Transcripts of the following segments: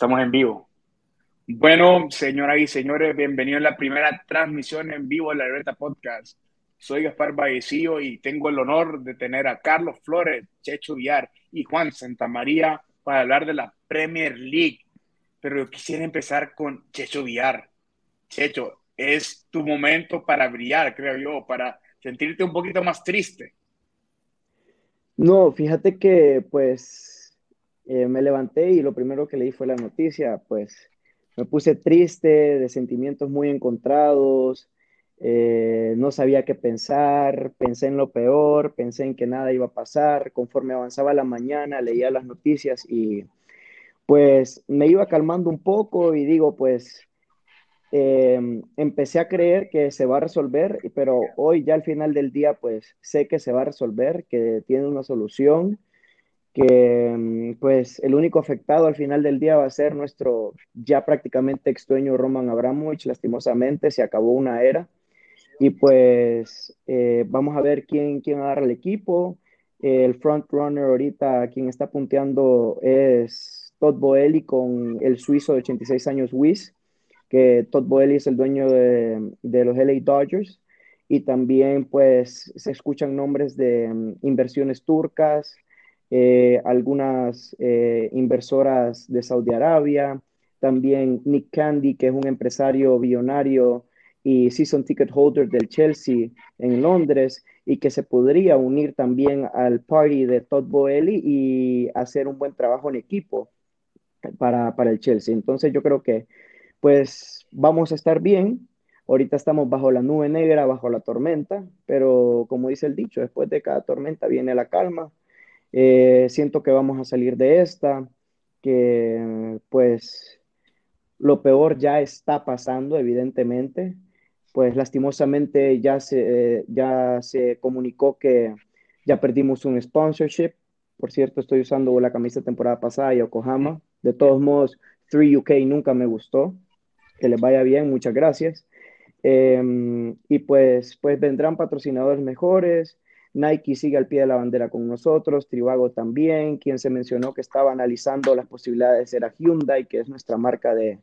estamos en vivo. Bueno, señoras y señores, bienvenidos a la primera transmisión en vivo de la Libreta Podcast. Soy Gaspar Vallecillo y tengo el honor de tener a Carlos Flores, Checho Villar y Juan Santamaría para hablar de la Premier League. Pero yo quisiera empezar con Checho Villar. Checho, es tu momento para brillar, creo yo, para sentirte un poquito más triste. No, fíjate que pues eh, me levanté y lo primero que leí fue la noticia, pues me puse triste, de sentimientos muy encontrados, eh, no sabía qué pensar, pensé en lo peor, pensé en que nada iba a pasar, conforme avanzaba la mañana leía las noticias y pues me iba calmando un poco y digo pues Em, empecé a creer que se va a resolver, pero hoy ya al final del día, pues sé que se va a resolver, que tiene una solución, que em, pues el único afectado al final del día va a ser nuestro ya prácticamente ex dueño Roman Abramovich, lastimosamente se acabó una era. Y pues eh, vamos a ver quién, quién agarra el equipo. El front runner ahorita, quien está punteando es Todd Boeli con el suizo de 86 años, Wiz que Todd Boehly es el dueño de, los LA Dodgers y también pues se escuchan nombres de mm, inversiones turcas, eh, algunas eh, inversoras de Saudi Arabia, también Nick Candy, que es un empresario billonario y season ticket holder del Chelsea en Londres y que se podría unir también al party de Todd Boehly y hacer un buen trabajo en equipo para, para el Chelsea. Entonces yo creo que pues vamos a estar bien. Ahorita estamos bajo la nube negra, bajo la tormenta, pero como dice el dicho, después de cada tormenta viene la calma. Eh, siento que vamos a salir de esta, que pues lo peor ya está pasando, evidentemente. Pues lastimosamente ya se, ya se comunicó que ya perdimos un sponsorship. Por cierto, estoy usando la camisa temporada pasada y Yokohama. De todos modos, 3UK nunca me gustó que les vaya bien, muchas gracias. Em, y pues, pues vendrán patrocinadores mejores. Nike sigue al pie de la bandera con nosotros, Trivago también, quien se mencionó que estera analizando las posibilidades era Hyundai, que es nuestra marca de,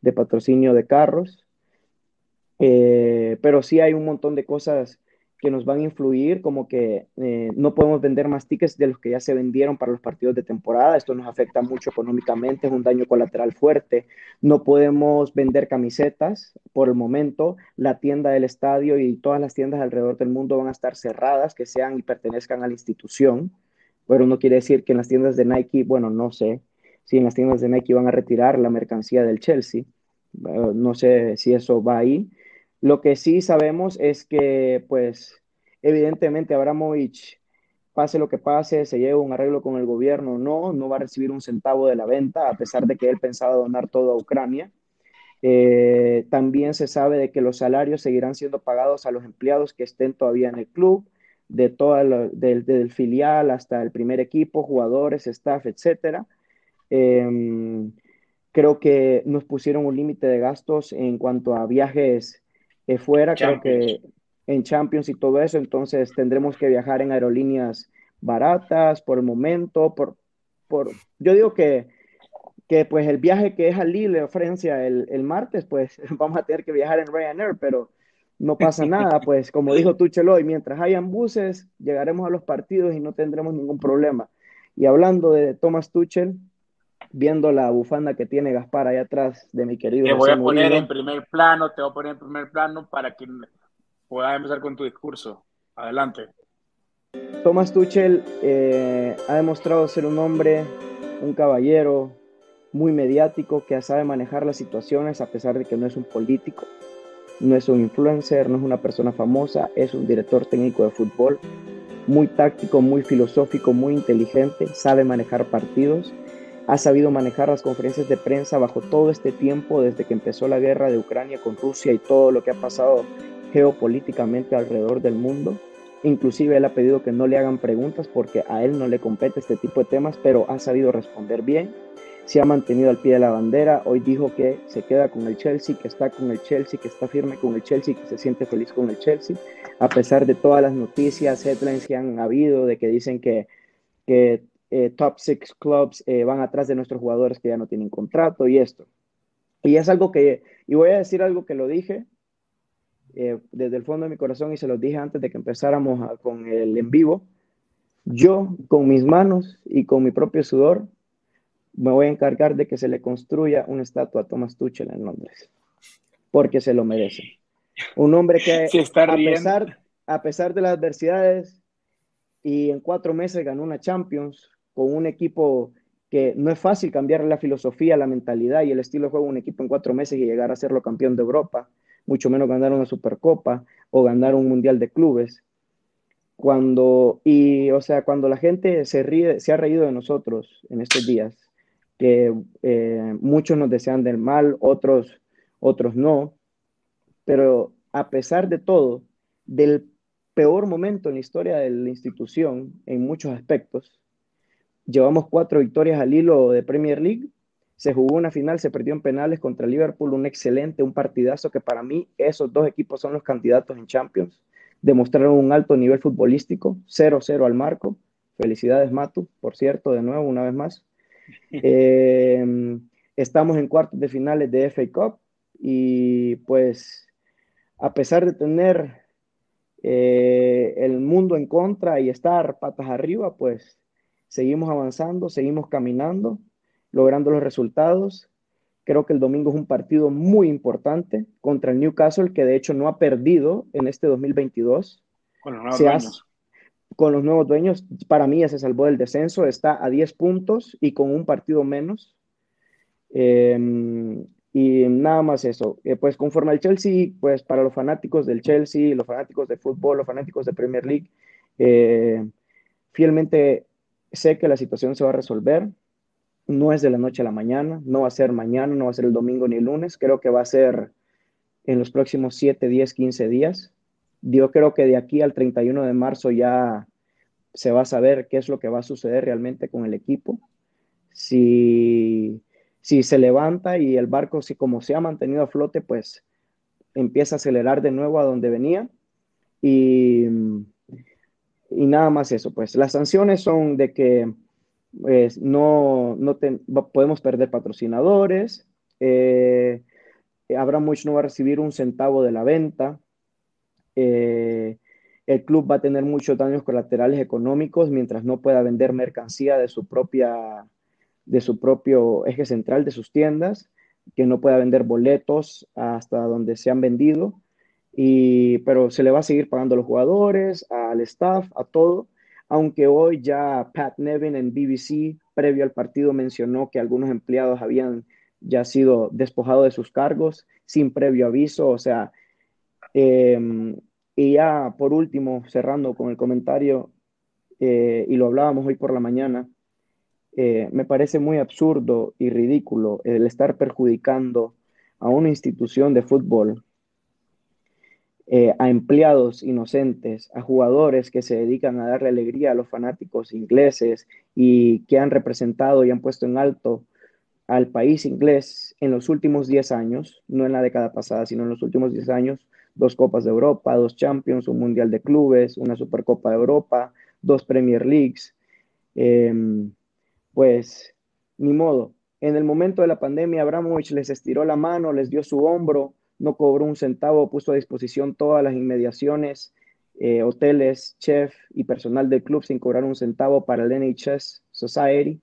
de patrocinio de carros. Eh, pero sí hay un montón de cosas que nos van a influir, como que eh, no podemos vender más tickets de los que ya se vendieron para los partidos de temporada. Esto nos afecta mucho económicamente, es un daño colateral fuerte. No podemos vender camisetas por el momento. La tienda del estadio y todas las tiendas alrededor del mundo van a estar cerradas, que sean y pertenezcan a la institución. Pero no quiere decir que en las tiendas de Nike, bueno, no sé si en las tiendas de Nike van a retirar la mercancía del Chelsea. Eh, no sé si eso va ahí lo que sí sabemos es que, pues, evidentemente Abramovich, pase lo que pase, se lleve un arreglo con el gobierno, no, no va a recibir un centavo de la venta, a pesar de que él pensaba donar todo a Ucrania. Eh, también se sabe de que los salarios seguirán siendo pagados a los empleados que estén todavía en el club, de toda del, filial hasta el primer equipo, jugadores, staff, etcétera. Em, creo que nos pusieron un límite de gastos en cuanto a viajes fuera, creo que en Champions y todo eso, entonces tendremos que viajar en aerolíneas baratas por el momento, por, por yo digo que, que pues el viaje que es a Lille, Francia, el, el martes, pues vamos a tener que viajar en Ryanair, pero no pasa nada, pues como dijo Tuchel hoy, mientras hayan buses, llegaremos a los partidos y no tendremos ningún problema. Y hablando de Thomas Tuchel, viendo la bufanda que tiene Gaspar ahí atrás de mi querido. Te voy a poner en primer plano, te voy a poner en primer plano para que puedas empezar con tu discurso. Adelante. Thomas Tuchel eh, ha demostrado ser un hombre, un caballero muy mediático que sabe manejar las situaciones a pesar de que no es un político, no es un influencer, no es una persona famosa, es un director técnico de fútbol, muy táctico, muy filosófico, muy inteligente, sabe manejar partidos ha sabido manejar las conferencias de prensa bajo todo este tiempo, desde que empezó la guerra de Ucrania con Rusia y todo lo que ha pasado geopolíticamente alrededor del mundo. Inclusive él ha pedido que no le hagan preguntas porque a él no le compete este tipo de temas, pero ha sabido responder bien. Se ha mantenido al pie de la bandera. Hoy dijo que se queda con el Chelsea, que está con el Chelsea, que está firme con el Chelsea, que se siente feliz con el Chelsea, a pesar de todas las noticias, headlines que han habido de que dicen que, que eh, top six clubs eh, van atrás de nuestros jugadores que ya no tienen contrato y esto. Y es algo que, y voy a decir algo que lo dije eh, desde el fondo de mi corazón y se lo dije antes de que empezáramos con el en vivo. Yo, con mis manos y con mi propio sudor, me voy a encargar de que se le construya una estatua a Thomas Tuchel en Londres, porque se lo merece. Un hombre que, a, pesar, a pesar de las adversidades, y en cuatro meses ganó una Champions con un equipo que no es fácil cambiar la filosofía, la mentalidad y el estilo de juego de un equipo en cuatro meses y llegar a serlo campeón de Europa, mucho menos ganar una Supercopa o ganar un Mundial de Clubes. Cuando, y o sea, cuando la gente se ríe, se ha reído de nosotros en estos días, que eh, muchos nos desean del mal, otros, otros no, pero a pesar de todo, del peor momento en la historia de la institución en muchos aspectos. Llevamos cuatro victorias al hilo de Premier League. Se jugó una final, se perdió en penales contra Liverpool, un excelente, un partidazo que para mí esos dos equipos son los candidatos en Champions. Demostraron un alto nivel futbolístico, 0-0 al marco. Felicidades, Matu, por cierto, de nuevo, una vez más. Eh, estamos en cuartos de finales de FA Cup y pues a pesar de tener eh, el mundo en contra y estar patas arriba, pues seguimos avanzando, seguimos caminando, logrando los resultados. Creo que el domingo es un partido muy importante contra el Newcastle, que de hecho no ha perdido en este 2022. Con los nuevos dueños. con los nuevos dueños, para mí ya se salvó del descenso, está a 10 puntos y con un partido menos. Eh, y nada más eso. Eh, pues conforme al Chelsea, pues para los fanáticos del Chelsea, los fanáticos de fútbol, los fanáticos de Premier League, eh, fielmente sé que la situación se va a resolver. No es de la noche a la mañana, no va a ser mañana, no va a ser el domingo ni el lunes. Creo que va a ser en los próximos 7, 10, 15 días. Yo creo que de aquí al 31 de marzo ya se va a saber qué es lo que va a suceder realmente con el equipo. Si si se levanta y el barco, si como se ha mantenido a flote, pues empieza a acelerar de nuevo a donde venía. Y, y nada más eso, pues. Las sanciones son de que pues, no, no podemos perder patrocinadores, eh, Abramovich no va a recibir un centavo de la venta, eh, el club va a tener muchos daños colaterales económicos mientras no pueda vender mercancía de su propia de su propio eje central de sus tiendas, que no pueda vender boletos hasta donde se han vendido, y, pero se le va a seguir pagando a los jugadores, al staff, a todo, aunque hoy ya Pat Nevin en BBC, previo al partido, mencionó que algunos empleados habían ya sido despojados de sus cargos sin previo aviso, o sea, em, y ya por último, cerrando con el comentario, eh, y lo hablábamos hoy por la mañana, eh, me parece muy absurdo y ridículo el estar perjudicando a una institución de fútbol, eh, a empleados inocentes, a jugadores que se dedican a darle alegría a los fanáticos ingleses y que han representado y han puesto en alto al país inglés en los últimos 10 años, no en la década pasada, sino en los últimos 10 años, dos Copas de Europa, dos Champions, un Mundial de Clubes, una Supercopa de Europa, dos Premier Leagues. Em, pues ni modo. En el momento de la pandemia, Abramovich les estiró la mano, les dio su hombro, no cobró un centavo, puso a disposición todas las inmediaciones, eh, hoteles, chef y personal del club sin cobrar un centavo para el NHS Society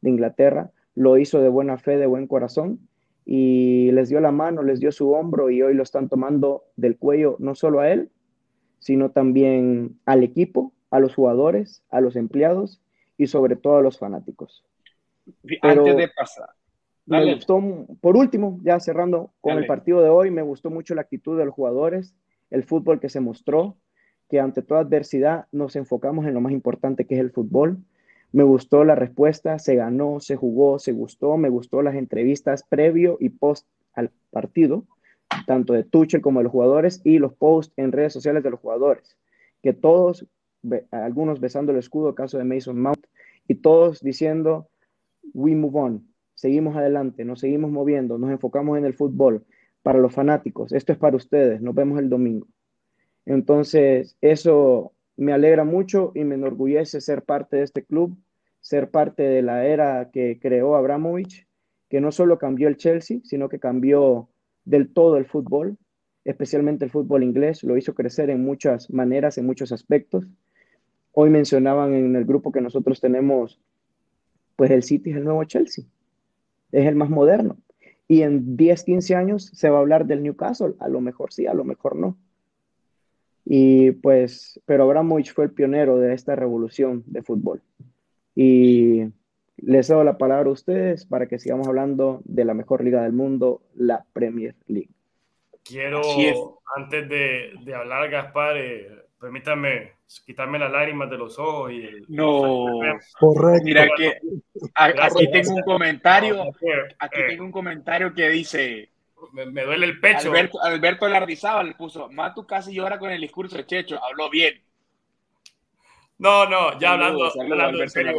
de Inglaterra. Lo hizo de buena fe, de buen corazón y les dio la mano, les dio su hombro y hoy lo están tomando del cuello no solo a él, sino también al equipo, a los jugadores, a los empleados y sobre todo a los fanáticos. Antes de pasar. Me gustó, por último, ya cerrando con el partido de hoy, me gustó mucho la actitud de los jugadores, el fútbol que se mostró, que ante toda adversidad nos enfocamos en lo más importante que es el fútbol. Me gustó la respuesta, se ganó, se jugó, se gustó, me gustó las entrevistas previo y post al partido, tanto de Tuchel como de los jugadores y los posts en redes sociales de los jugadores, que todos algunos besando el escudo, caso de Mason Mount, y todos diciendo, we move on, seguimos adelante, nos seguimos moviendo, nos enfocamos en el fútbol. Para los fanáticos, esto es para ustedes, nos vemos el domingo. Entonces, eso me alegra mucho y me enorgullece ser parte de este club, ser parte de la era que creó Abramovich, que no solo cambió el Chelsea, sino que cambió del todo el fútbol, especialmente el fútbol inglés, lo hizo crecer en muchas maneras, en muchos aspectos. Hoy mencionaban en el grupo que nosotros tenemos, pues el City es el nuevo Chelsea, es el más moderno. Y en 10, 15 años se va a hablar del Newcastle, a lo mejor sí, a lo mejor no. Y pues, pero Abramovich fue el pionero de esta revolución de fútbol. Y les doy la palabra a ustedes para que sigamos hablando de la mejor liga del mundo, la Premier League. Quiero, antes de, de hablar, Gaspar, eh, permítame quitarme las lágrimas de los ojos y no. correcto. Mira que aquí tengo un comentario aquí eh, tengo un comentario que dice me, duele el pecho. Alberto, Alberto Lardizábal le puso Matu casi llora con el discurso de Checho habló bien no no ya hablando, hablando serio,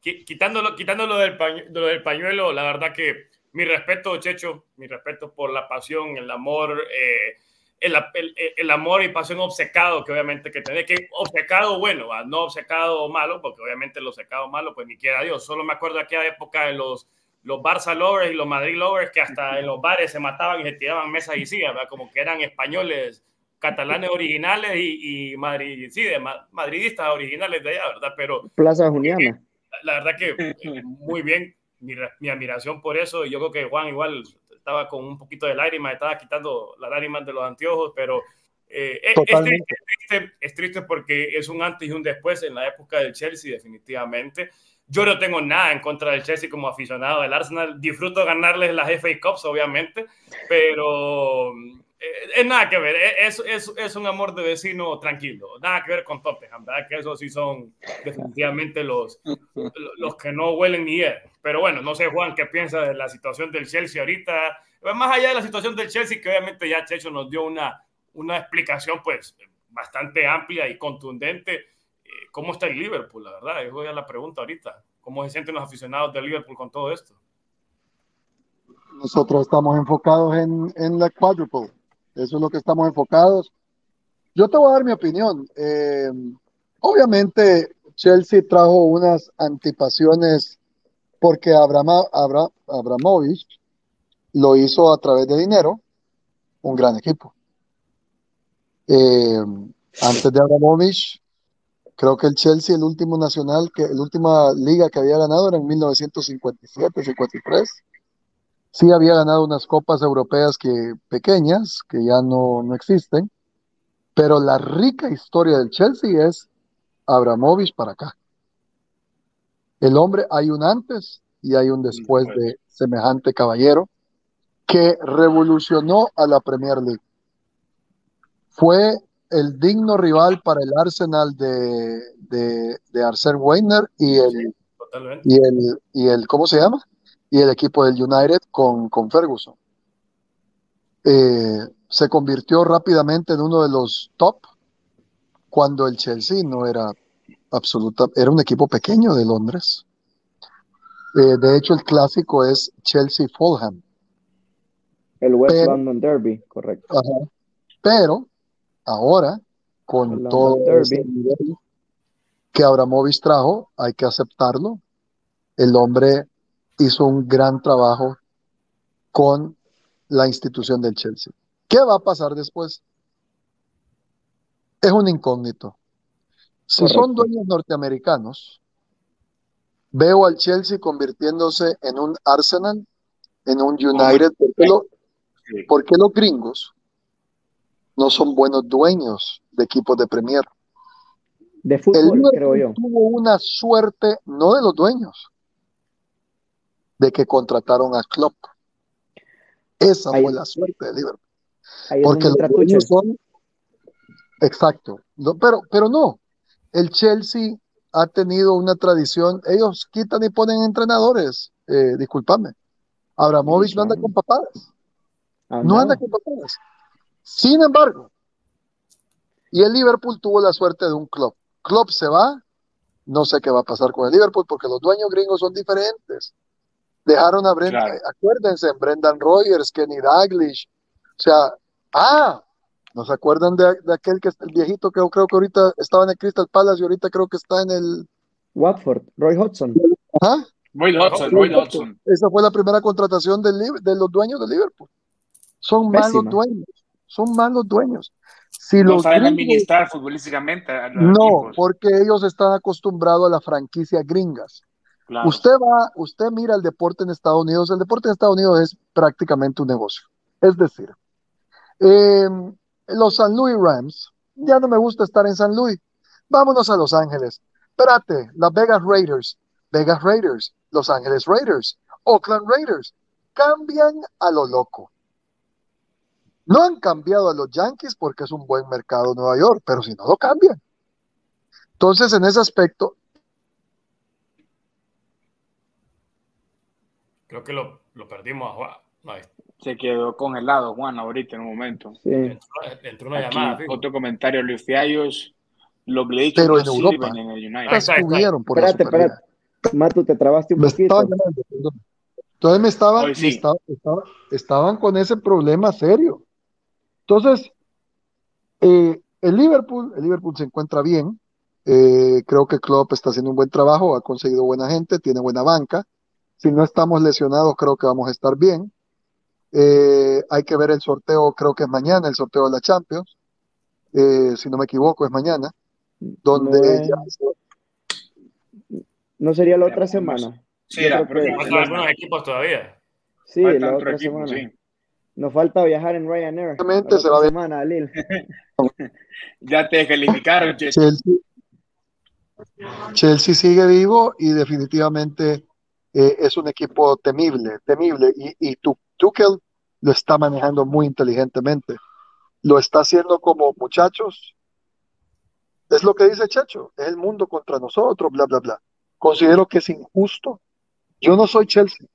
quitándolo quitándolo del, del pañuelo la verdad que mi respeto Checho mi respeto por la pasión el amor eh, el, amor y pasión obcecado que obviamente que tiene que obcecado bueno, no obcecado malo, porque obviamente el obcecado malo pues ni quiera Dios. Solo me acuerdo de aquella época de los los Barça lovers y los Madrid lovers que hasta en los bares se mataban y se tiraban mesas y sillas, como que eran españoles, catalanes originales y, y Madrid, sí, de madridistas originales de allá, ¿verdad? Pero Plaza Juliana. La, verdad que eh, muy bien, mi, mi, admiración por eso, y yo creo que Juan igual estaba con un poquito de lágrima, estaba quitando las lágrimas de los anteojos, pero eh, es, triste, es, triste, porque es un antes y un después en la época del Chelsea, definitivamente. Yo no tengo nada en contra del Chelsea como aficionado del Arsenal. Disfruto ganarles las FA Cups, obviamente, pero es nada que ver. Es, es, es, un amor de vecino tranquilo. Nada que ver con Tottenham, ¿verdad? Que esos sí son definitivamente los, los que no huelen ni hieden. Pero bueno, no sé, Juan, ¿qué piensa de la situación del Chelsea ahorita? Pues más allá de la situación del Chelsea, que obviamente ya Checho nos dio una, una explicación pues bastante amplia y contundente. Eh, ¿Cómo está el Liverpool, la verdad? Esa es la pregunta ahorita. ¿Cómo se sienten los aficionados del Liverpool con todo esto? Nosotros estamos enfocados en, en la quadruple. Eso es lo que estamos enfocados. Yo te voy a dar mi opinión. Eh, obviamente, Chelsea trajo unas antipasiones porque Abramovich lo hizo a través de dinero, un gran equipo. Eh, antes de Abramovich, creo que el Chelsea, el último nacional, que la última liga que había ganado era en 1957-53. Sí había ganado unas copas europeas que, pequeñas, que ya no, no existen, pero la rica historia del Chelsea es Abramovich para acá. El hombre, hay un antes y hay un después de semejante caballero que revolucionó a la Premier League. Fue el digno rival para el Arsenal de, de, Arsene Wenger y el, y el, y el, ¿cómo se llama? Y el equipo del United con, con Ferguson. Eh, se convirtió rápidamente en uno de los top cuando el Chelsea no era absoluta, era un equipo pequeño de Londres. Eh, de hecho, el clásico es Chelsea-Fulham. El West London Derby, correcto. Pero ahora, con todo que Abramovich trajo, hay que aceptarlo. El hombre hizo un gran trabajo con la institución del Chelsea. ¿Qué va a pasar después? Es un incógnito. Si son dueños norteamericanos, veo al Chelsea convirtiéndose en un Arsenal, en un United, porque, los gringos no son buenos dueños de equipos de Premier. De fútbol, creo yo. Tuvo una suerte, no de los dueños, de que contrataron a Klopp. Esa fue la suerte de Liverpool. Porque los dueños son Exacto. pero, pero no, el Chelsea ha tenido una tradición, ellos quitan y ponen entrenadores, eh, discúlpame. Abramovich no anda con papadas. No anda con papadas. Sin embargo, y el Liverpool tuvo la suerte de un club. Club se va, no sé qué va a pasar con el Liverpool porque los dueños gringos son diferentes. Dejaron a Brendan, acuérdense, Brendan Rogers, Kenny Daglish. O sea, ah, ¿No se acuerdan de, aquel que el viejito que creo que ahorita estaba en el Crystal Palace y ahorita creo que está en el Watford, Roy Hodgson. ¿Ah? Roy Hodgson, Roy Hodgson. Esa fue la primera contratación de los dueños de Liverpool. Son malos dueños, son malos dueños. Si no saben administrar futbolísticamente. no, porque ellos están acostumbrados a las franquicias gringas. Usted va, usted mira el deporte en Estados Unidos, el deporte en Estados Unidos es prácticamente un negocio. Es decir, em, los San Luis Rams, ya no me gusta estar en San Luis, vámonos a Los Ángeles. Espérate, las Vegas Raiders, Vegas Raiders, Los Ángeles Raiders, Oakland Raiders, cambian a lo loco. No han cambiado a los Yankees porque es un buen mercado Nueva York, pero si no lo cambian. Entonces, en ese aspecto. Creo que lo, perdimos a Juan. Se quedó congelado, Juan, ahorita en un momento. Sí. Entró, una llamada. Otro comentario, Luis Fiallos. Los Blades pero en Europa en el United. Estuvieron por espérate, espérate. Matu, te trabaste un poquito. Entonces me estaban, estaban con ese problema serio. Entonces, eh, el Liverpool, el Liverpool se encuentra bien. Eh, creo que Klopp está haciendo un buen trabajo, ha conseguido buena gente, tiene buena banca. Si no estamos lesionados, creo que vamos a estar bien. Eh, hay que ver el sorteo, creo que es mañana, el sorteo de la Champions. si no me equivoco, es mañana. Donde no, sería la otra semana. Sí, algunos equipos todavía. Sí, la otra semana. Sí. Nos falta viajar en Ryanair. se va a semana, Lil. ya te calificaron, Chelsea. Chelsea sigue vivo y definitivamente eh, es un equipo temible, temible. Y, y Tuchel lo está manejando muy inteligentemente. Lo está haciendo como muchachos. Es lo que dice Checho, es el mundo contra nosotros, bla, bla, bla. Considero que es injusto. Yo no soy Chelsea.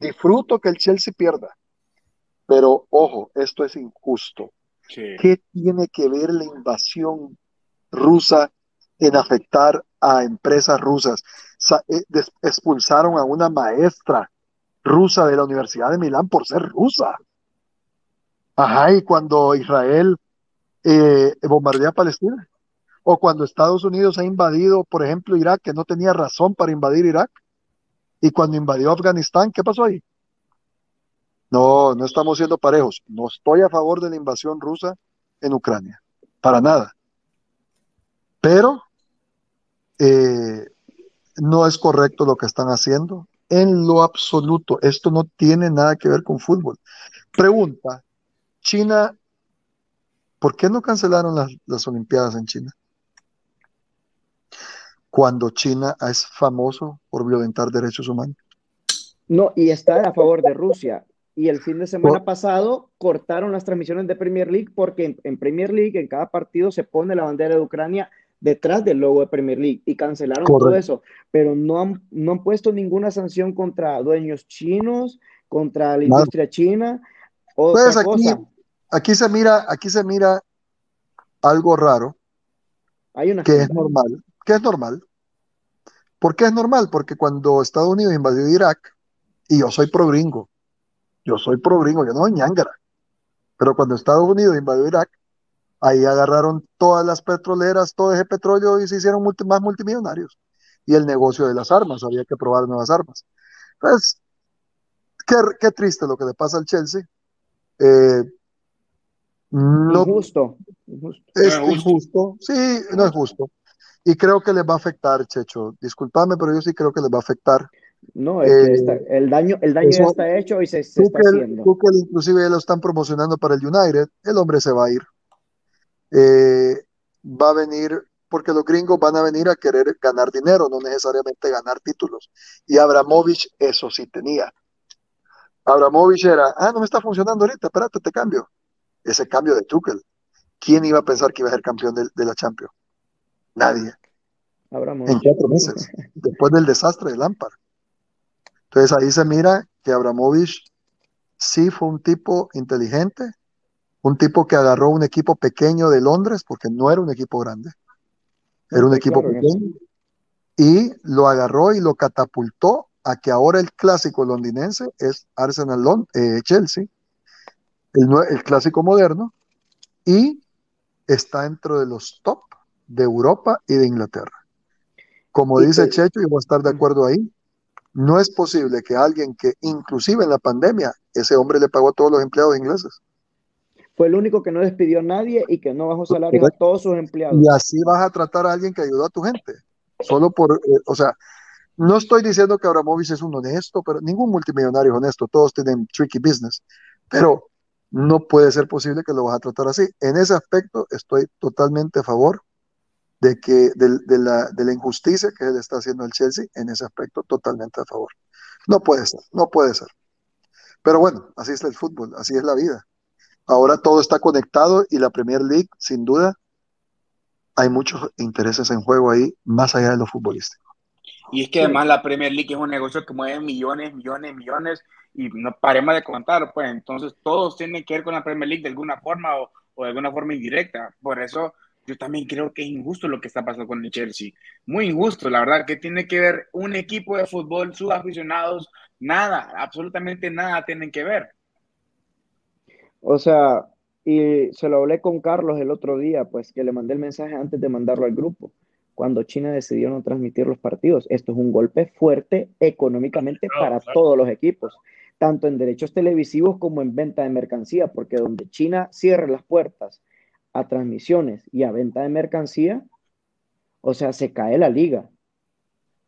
Disfruto que el Chelsea pierda pero ojo, esto es injusto. ¿Qué tiene que ver la invasión rusa en afectar a empresas rusas? Eh, expulsaron a una maestra rusa de la Universidad de Milán por ser rusa. Ajá, y cuando Israel eh, bombardea Palestina, o cuando Estados Unidos ha invadido, por ejemplo, Irak, que no tenía razón para invadir Irak, y cuando invadió Afganistán, ¿qué pasó ahí? No, no estamos siendo parejos. No estoy a favor de la invasión rusa en Ucrania, para nada. Pero eh, no es correcto lo que están haciendo en lo absoluto. Esto no tiene nada que ver con fútbol. Pregunta, China, ¿por qué no cancelaron las, las Olimpiadas en China? Cuando China es famoso por violentar derechos humanos. No, y está a favor de Rusia. Y el fin de semana pasado cortaron las transmisiones de Premier League porque en, Premier League en cada partido se pone la bandera de Ucrania detrás del logo de Premier League y cancelaron todo eso, pero no han, no han puesto ninguna sanción contra dueños chinos, contra la industria china. pues aquí, aquí se mira, aquí se mira algo raro, Hay una que es normal, que es normal. ¿Por qué es normal? Porque cuando Estados Unidos invadió Irak, y yo soy pro gringo, yo soy pro gringo, yo no soy ñangara. Pero cuando Estados Unidos invadió Irak, ahí agarraron todas las petroleras, todo ese petróleo y se hicieron más multimillonarios. Y el negocio de las armas, había que probar nuevas armas. Entonces, qué, triste lo que le pasa al Chelsea. Eh, no, injusto. Es injusto. Sí, no es justo. Y creo que les va a afectar, Checho. Disculpame, pero yo sí creo que les va a afectar no, es que eh, el daño, el daño ya está hecho y se, está haciendo. inclusive ya lo están promocionando para el United, el hombre se va a ir. Eh, va a venir, porque los gringos van a venir a querer ganar dinero, no necesariamente ganar títulos. Y Abramovich eso sí tenía. Abramovich era, ah, no me está funcionando ahorita, espérate, te cambio. Ese cambio de Tuchel. ¿Quién iba a pensar que iba a ser campeón de, de la Champions? Nadie. Abramovich. En cuatro meses, después del desastre de Lampard. Entonces ahí se mira que Abramovich sí fue un tipo inteligente, un tipo que agarró un equipo pequeño de Londres, porque no era un equipo grande, era un equipo pequeño, y lo agarró y lo catapultó a que ahora el clásico londinense es Arsenal eh, Chelsea, el, el clásico moderno, y está dentro de los top de Europa y de Inglaterra. Como dice Checho, y voy a estar de acuerdo ahí, no es posible que alguien que inclusive en la pandemia, ese hombre le pagó a todos los empleados ingleses. Fue el único que no despidió a nadie y que no bajó salarios a todos sus empleados. Y así vas a tratar a alguien que ayudó a tu gente. Solo por, eh, o sea, no estoy diciendo que Abramovich es un honesto, pero ningún multimillonario es honesto, todos tienen tricky business, pero no puede ser posible que lo vas a tratar así. En ese aspecto estoy totalmente a favor de que de, la, de la injusticia que él está haciendo el Chelsea, en ese aspecto totalmente a favor. No puede ser, no puede ser. Pero bueno, así es el fútbol, así es la vida. Ahora todo está conectado y la Premier League, sin duda, hay muchos intereses en juego ahí, más allá de lo futbolístico. Y es que además la Premier League es un negocio que mueve millones, millones, millones, y no paremos de contar, pues entonces todos tienen que ver con la Premier League de alguna forma o, o de alguna forma indirecta. Por eso yo también creo que es injusto lo que está pasando con el Chelsea. Muy injusto, la verdad, que tiene que ver un equipo de fútbol, sus aficionados, nada, absolutamente nada tienen que ver. O sea, y se lo hablé con Carlos el otro día, pues que le mandé el mensaje antes de mandarlo al grupo, cuando China decidió no transmitir los partidos. Esto es un golpe fuerte económicamente para todos los equipos, tanto en derechos televisivos como en venta de mercancía, porque donde China cierre las puertas a transmisiones y a venta de mercancía, o sea, se cae la liga.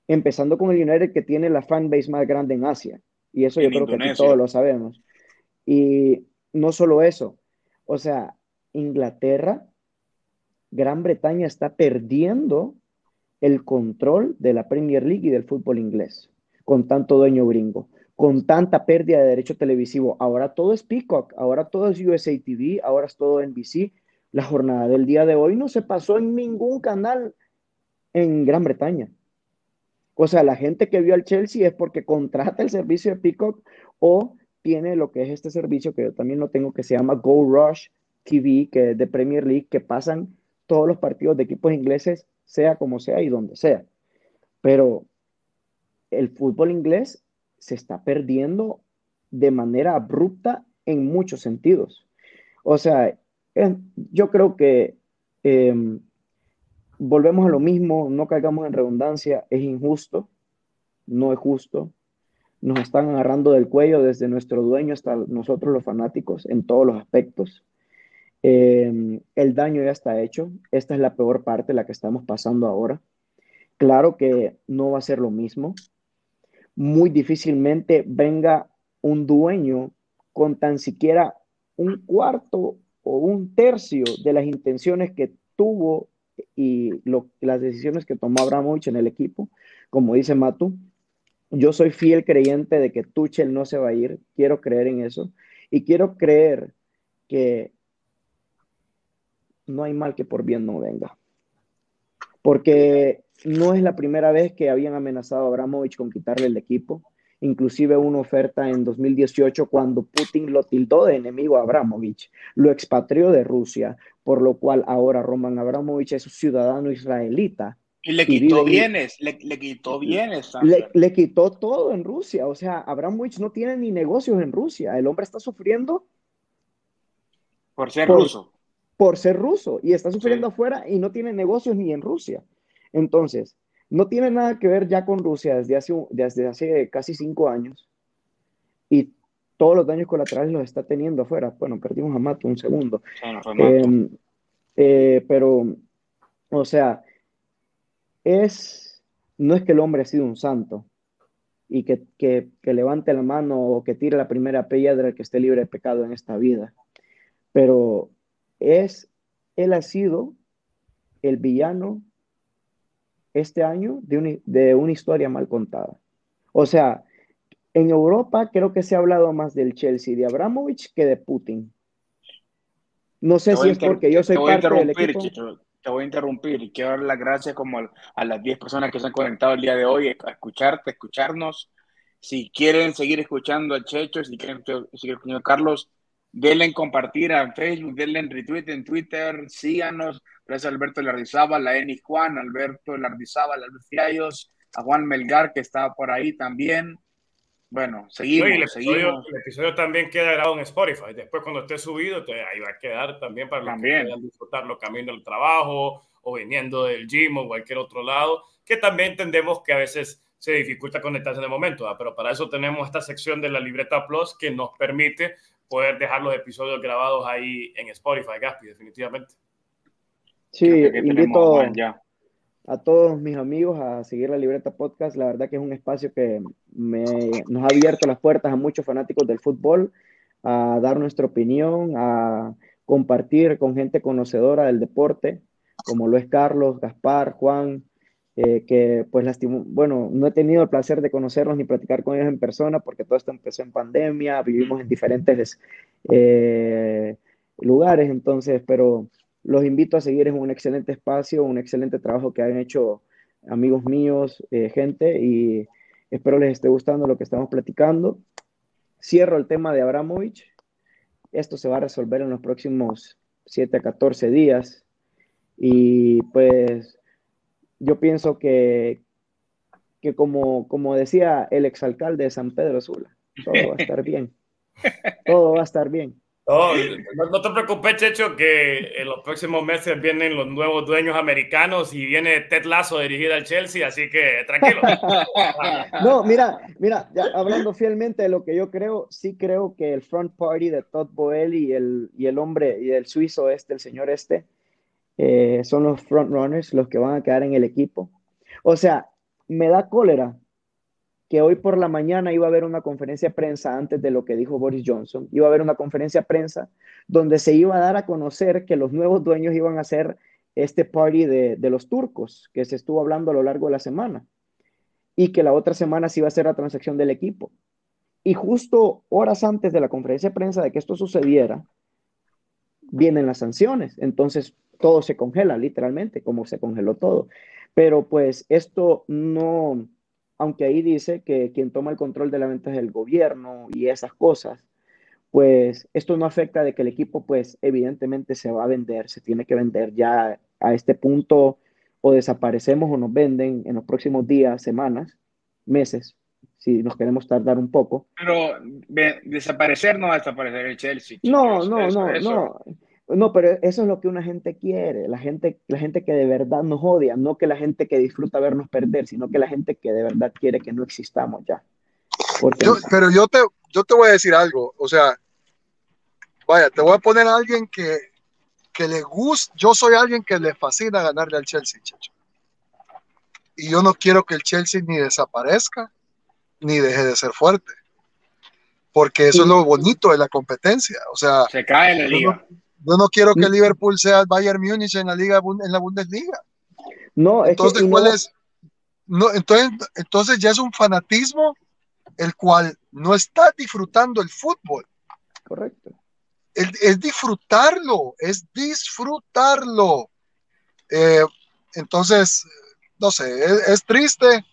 Empezando con el United que tiene la fanbase más grande en Asia. Y eso yo creo que todos lo sabemos. Y no solo eso, o sea, Inglaterra, Gran Bretaña está perdiendo el control de la Premier League y del fútbol inglés, con tanto dueño gringo, con tanta pérdida de derecho televisivo. Ahora todo es Peacock, ahora todo es USA TV, ahora es todo NBC. La jornada del día de hoy no se pasó en ningún canal en Gran Bretaña. O sea, la gente que vio al Chelsea es porque contrata el servicio de Peacock o tiene lo que es este servicio que yo también lo tengo, que se llama Go Rush TV, que es de Premier League, que pasan todos los partidos de equipos ingleses, sea como sea y donde sea. Pero el fútbol inglés se está perdiendo de manera abrupta en muchos sentidos. O sea, yo creo que em, volvemos a lo mismo, no caigamos en redundancia, es injusto, no es justo, nos están agarrando del cuello desde nuestro dueño hasta nosotros los fanáticos en todos los aspectos. Em, el daño ya está hecho, esta es la peor parte, la que estamos pasando ahora. Claro que no va a ser lo mismo. Muy difícilmente venga un dueño con tan siquiera un cuarto o un tercio de las intenciones que tuvo y las decisiones que tomó Abramovich en el equipo, como dice Matu, yo soy fiel creyente de que Tuchel no se va a ir, quiero creer en eso y quiero creer que no hay mal que por bien no venga. Porque no es la primera vez que habían amenazado a Abramovich con quitarle el equipo. Inclusive una oferta en 2018 cuando Putin lo tildó de enemigo a Abramovich, lo expatrió de Rusia, por lo cual ahora Roman Abramovich es un ciudadano israelita y le quitó bienes, le, quitó bienes. Le, quitó todo en Rusia. O sea, Abramovich no tiene ni negocios en Rusia. El hombre está sufriendo. Por ser ruso. Por ser ruso. Y está sufriendo afuera y no tiene negocios ni en Rusia. Entonces, no tiene nada que ver ya con Rusia desde hace, desde hace casi cinco años. Y todos los daños colaterales los está teniendo afuera. Bueno, perdimos a Mato un segundo. Em, eh, pero, o sea, es, no es que el hombre ha sido un santo y que, levante la mano o que tire la primera piedra que esté libre de pecado en esta vida, pero es, él ha sido el villano este año de, de una historia mal contada. O sea, en Europa creo que se ha hablado más del Chelsea de Abramovich que de Putin. No sé si es porque yo soy parte del equipo te voy a interrumpir y quiero dar las gracias como a, las 10 personas que se han conectado el día de hoy a escucharte, escucharnos. Si quieren seguir escuchando a Checho, si quieren seguir escuchando a Carlos, denle en compartir en Facebook, denle en retweet en Twitter, síganos. Gracias a Alberto Lardizábal, a Eni Juan, Alberto Lardizábal, a Fiallos, a Juan Melgar que estaba por ahí también. Bueno, seguimos, el, episodio, el episodio también queda grabado en Spotify. Después, cuando esté subido, ahí va a quedar también para los que puedan disfrutarlo camino al trabajo o, viniendo del gym o cualquier otro lado, que también entendemos que a veces se dificulta conectarse en el momento, pero para eso tenemos esta sección de la libreta Plus que nos permite poder dejar los episodios grabados ahí en Spotify, Gaspi, definitivamente. Sí, invito a todos mis amigos a seguir la libreta podcast. La verdad que es un espacio que me, nos ha abierto las puertas a muchos fanáticos del fútbol, a dar nuestra opinión, a compartir con gente conocedora del deporte, como lo es Carlos, Gaspar, Juan, eh, que pues lastimo, bueno, no he tenido el placer de conocerlos ni platicar con ellos en persona porque todo esto empezó en pandemia, vivimos en diferentes eh, lugares, entonces, pero los invito a seguir en un excelente espacio, un excelente trabajo que han hecho amigos míos, eh, gente, y espero les esté gustando lo que estamos platicando. Cierro el tema de Abramovich. Esto se va a resolver en los próximos 7 a 14 días. Y pues yo pienso que, que como, como decía el exalcalde de San Pedro Sula, todo va a estar bien. Todo va a estar bien. No, te preocupes, Checho, que en los próximos meses vienen los nuevos dueños americanos y viene Ted Lasso dirigido al Chelsea, así que tranquilo. no, mira, mira, hablando fielmente de lo que yo creo, sí creo que el front party de Todd Boehly y el, y el hombre y el suizo este, el señor este, eh, son los frontrunners los que van a quedar en el equipo. O sea, me da cólera que hoy por la mañana iba a haber una conferencia de prensa antes de lo que dijo Boris Johnson. Iba a haber una conferencia de prensa donde se iba a dar a conocer que los nuevos dueños iban a hacer este party de, de los turcos que se estuvo hablando a lo largo de la semana y que la otra semana se iba a hacer la transacción del equipo. Y justo horas antes de la conferencia de prensa de que esto sucediera, vienen las sanciones. Entonces, todo se congela, literalmente, como se congeló todo. Pero pues esto no, aunque ahí dice que quien toma el control de la venta es el gobierno y esas cosas, pues esto no afecta de que el equipo pues evidentemente se va a vender, se tiene que vender ya a este punto o desaparecemos o nos venden en los próximos días, semanas, meses, si nos queremos tardar un poco. Pero desaparecer no va a desaparecer el Chelsea. No, no, no, no. No, pero eso es lo que una gente quiere, la gente, la gente que de verdad nos odia, no que la gente que disfruta vernos perder, sino que la gente que de verdad quiere que no existamos ya. pero yo te, yo te voy a decir algo, o sea, vaya, te voy a poner a alguien que, que le gusta, yo soy alguien que le fascina ganarle al Chelsea, chacho. Y yo no quiero que el Chelsea ni desaparezca, ni deje de ser fuerte. Porque eso es lo bonito de la competencia. O sea, se cae en la liga. Yo no quiero que Liverpool sea el Bayern Múnich en la liga en la Bundesliga. No, entonces, ¿cuál es? No, entonces, entonces ya es un fanatismo el cual no está disfrutando el fútbol. Correcto. Es, disfrutarlo, es disfrutarlo. Eh, entonces, no sé, es, triste.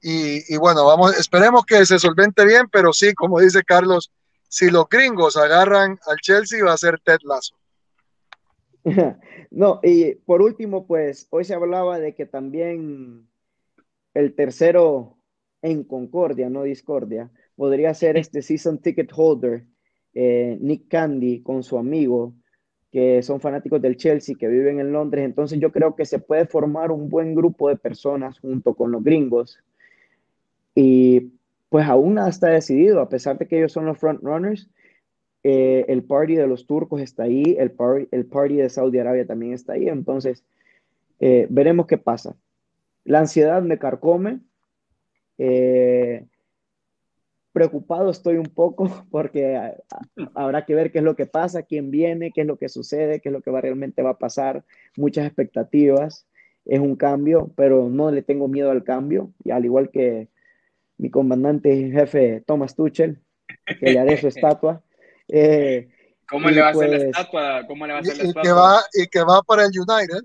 Y, y, bueno, vamos, esperemos que se solvente bien, pero sí, como dice Carlos, si los gringos agarran al Chelsea va a ser Ted Lasso. no, y por último, pues hoy se hablaba de que también el tercero en concordia, no discordia, podría ser este season ticket holder, eh, Nick Candy, con su amigo, que son fanáticos del Chelsea, que viven en Londres. Entonces yo creo que se puede formar un buen grupo de personas junto con los gringos y pues aún nada está decidido, a pesar de que ellos son los frontrunners. Eh, el party de los turcos está ahí, el party, el party de Saudi Arabia también está ahí, entonces eh, veremos qué pasa. La ansiedad me carcome, eh, preocupado estoy un poco porque habrá que ver qué es lo que pasa, quién viene, qué es lo que sucede, qué es lo que realmente va a pasar, muchas expectativas, es un cambio, pero no le tengo miedo al cambio, y al igual que mi comandante jefe Thomas Tuchel, que le haré su estatua. Eh, ¿Cómo le va a hacer la pues, estatua? ¿Cómo le va a hacer la estatua? Que va, y que va para el United.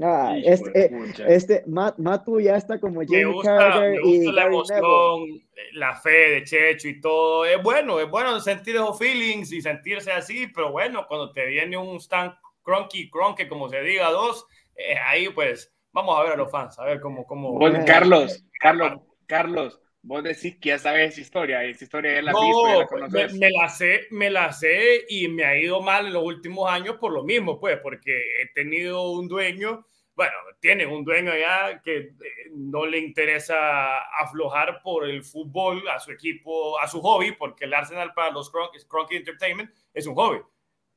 Ah, este, eh, este Matu ya está como Jamie Carter y la emoción, la fe de Checho y todo. Es bueno, es bueno sentir esos feelings y sentirse así, pero bueno, cuando te viene un stand cronky, cronky, como se diga, dos, eh, ahí pues vamos a ver a los fans, a ver cómo... cómo... Carlos, Carlos, Carlos, vos decís que ya sabes esa historia, esa historia ya la no, visto, ya Me, la sé, me la sé y me ha ido mal en los últimos años por lo mismo, pues, porque he tenido un dueño, bueno, tiene un dueño ya que eh, no le interesa aflojar por el fútbol a su equipo, a su hobby, porque el Arsenal para los Crocky Entertainment es un hobby.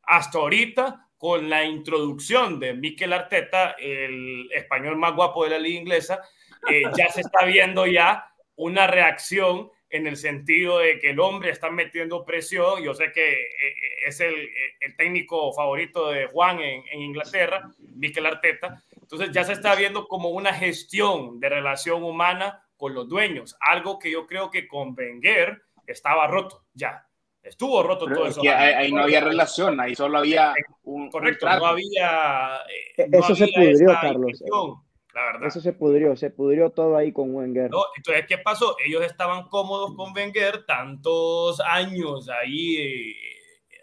Hasta ahorita, con la introducción de Mikel Arteta, el español más guapo de la liga inglesa, eh, ya se está viendo ya una reacción en el sentido de que el hombre está metiendo presión. Yo sé que eh, eh, es el, el técnico favorito de Juan en, en, Inglaterra, Mikel Arteta. Entonces ya se está viendo como una gestión de relación humana con los dueños, algo que yo creo que con Wenger estaba roto ya. Estuvo roto todo eso. Ahí, no había relación, ahí solo había un. Correcto, no había. Eh, eso se pudrió, Carlos. Eso se pudrió, se pudrió todo ahí con Wenger. entonces, ¿qué pasó? Ellos estaban cómodos con Wenger tantos años ahí, eh,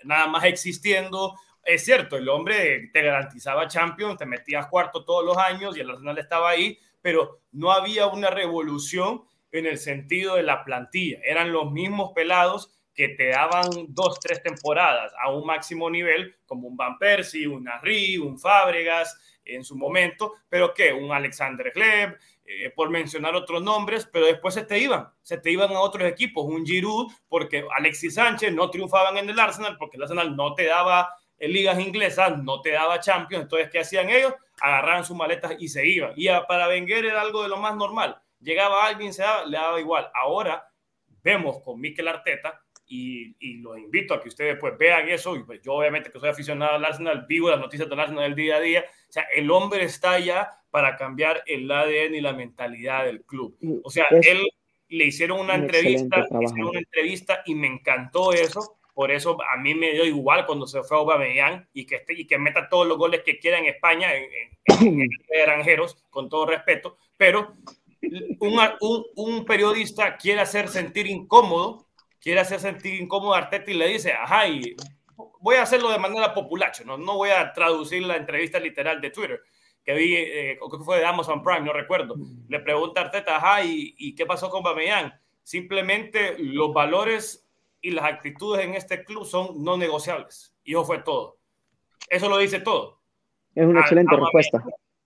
nada más existiendo. Es cierto, el hombre te garantizaba Champions, te metías cuarto todos los años y el Arsenal estaba ahí, pero no había una revolución en el sentido de la plantilla. Eran los mismos pelados que te daban dos, tres temporadas a un máximo nivel, como un Van Persie, un Henry, un Fábregas, en su momento, pero que un Alexander Gleb, eh, por mencionar otros nombres, pero después se te iban, se te iban a otros equipos, un Giroud, porque Alexis Sánchez no triunfaban en el Arsenal, porque el Arsenal no te daba en ligas inglesas, no te daba Champions, entonces, ¿qué hacían ellos? Agarraban sus maletas y se iban. Y para Wenger era algo de lo más normal. Llegaba alguien, se daba, le daba igual. Ahora vemos con Mikel Arteta y, y, los invito a que ustedes pues vean eso. Y pues yo obviamente que soy aficionado al Arsenal, vivo las noticias del Arsenal del día a día. O sea, el hombre está allá para cambiar el ADN y la mentalidad del club. O sea, él le hicieron una entrevista, hicieron una entrevista y me encantó eso. Por eso a mí me dio igual cuando se fue a Aubameyang y que, esté, y que meta todos los goles que quiera en España, en, en, en extranjeros, con todo respeto. Pero un, un, un periodista quiere hacer sentir incómodo quiere hacer sentir incómodo a Arteta y le dice, ajá, y voy a hacerlo de manera popular, no, no voy a traducir la entrevista literal de Twitter que vi, eh, que fue de Amazon Prime, no recuerdo. Le pregunta a Arteta, ajá, ¿y, ¿y, qué pasó con Bameyang? Simplemente los valores y las actitudes en este club son no negociables. Y eso fue todo. Eso lo dice todo. Es una excelente respuesta.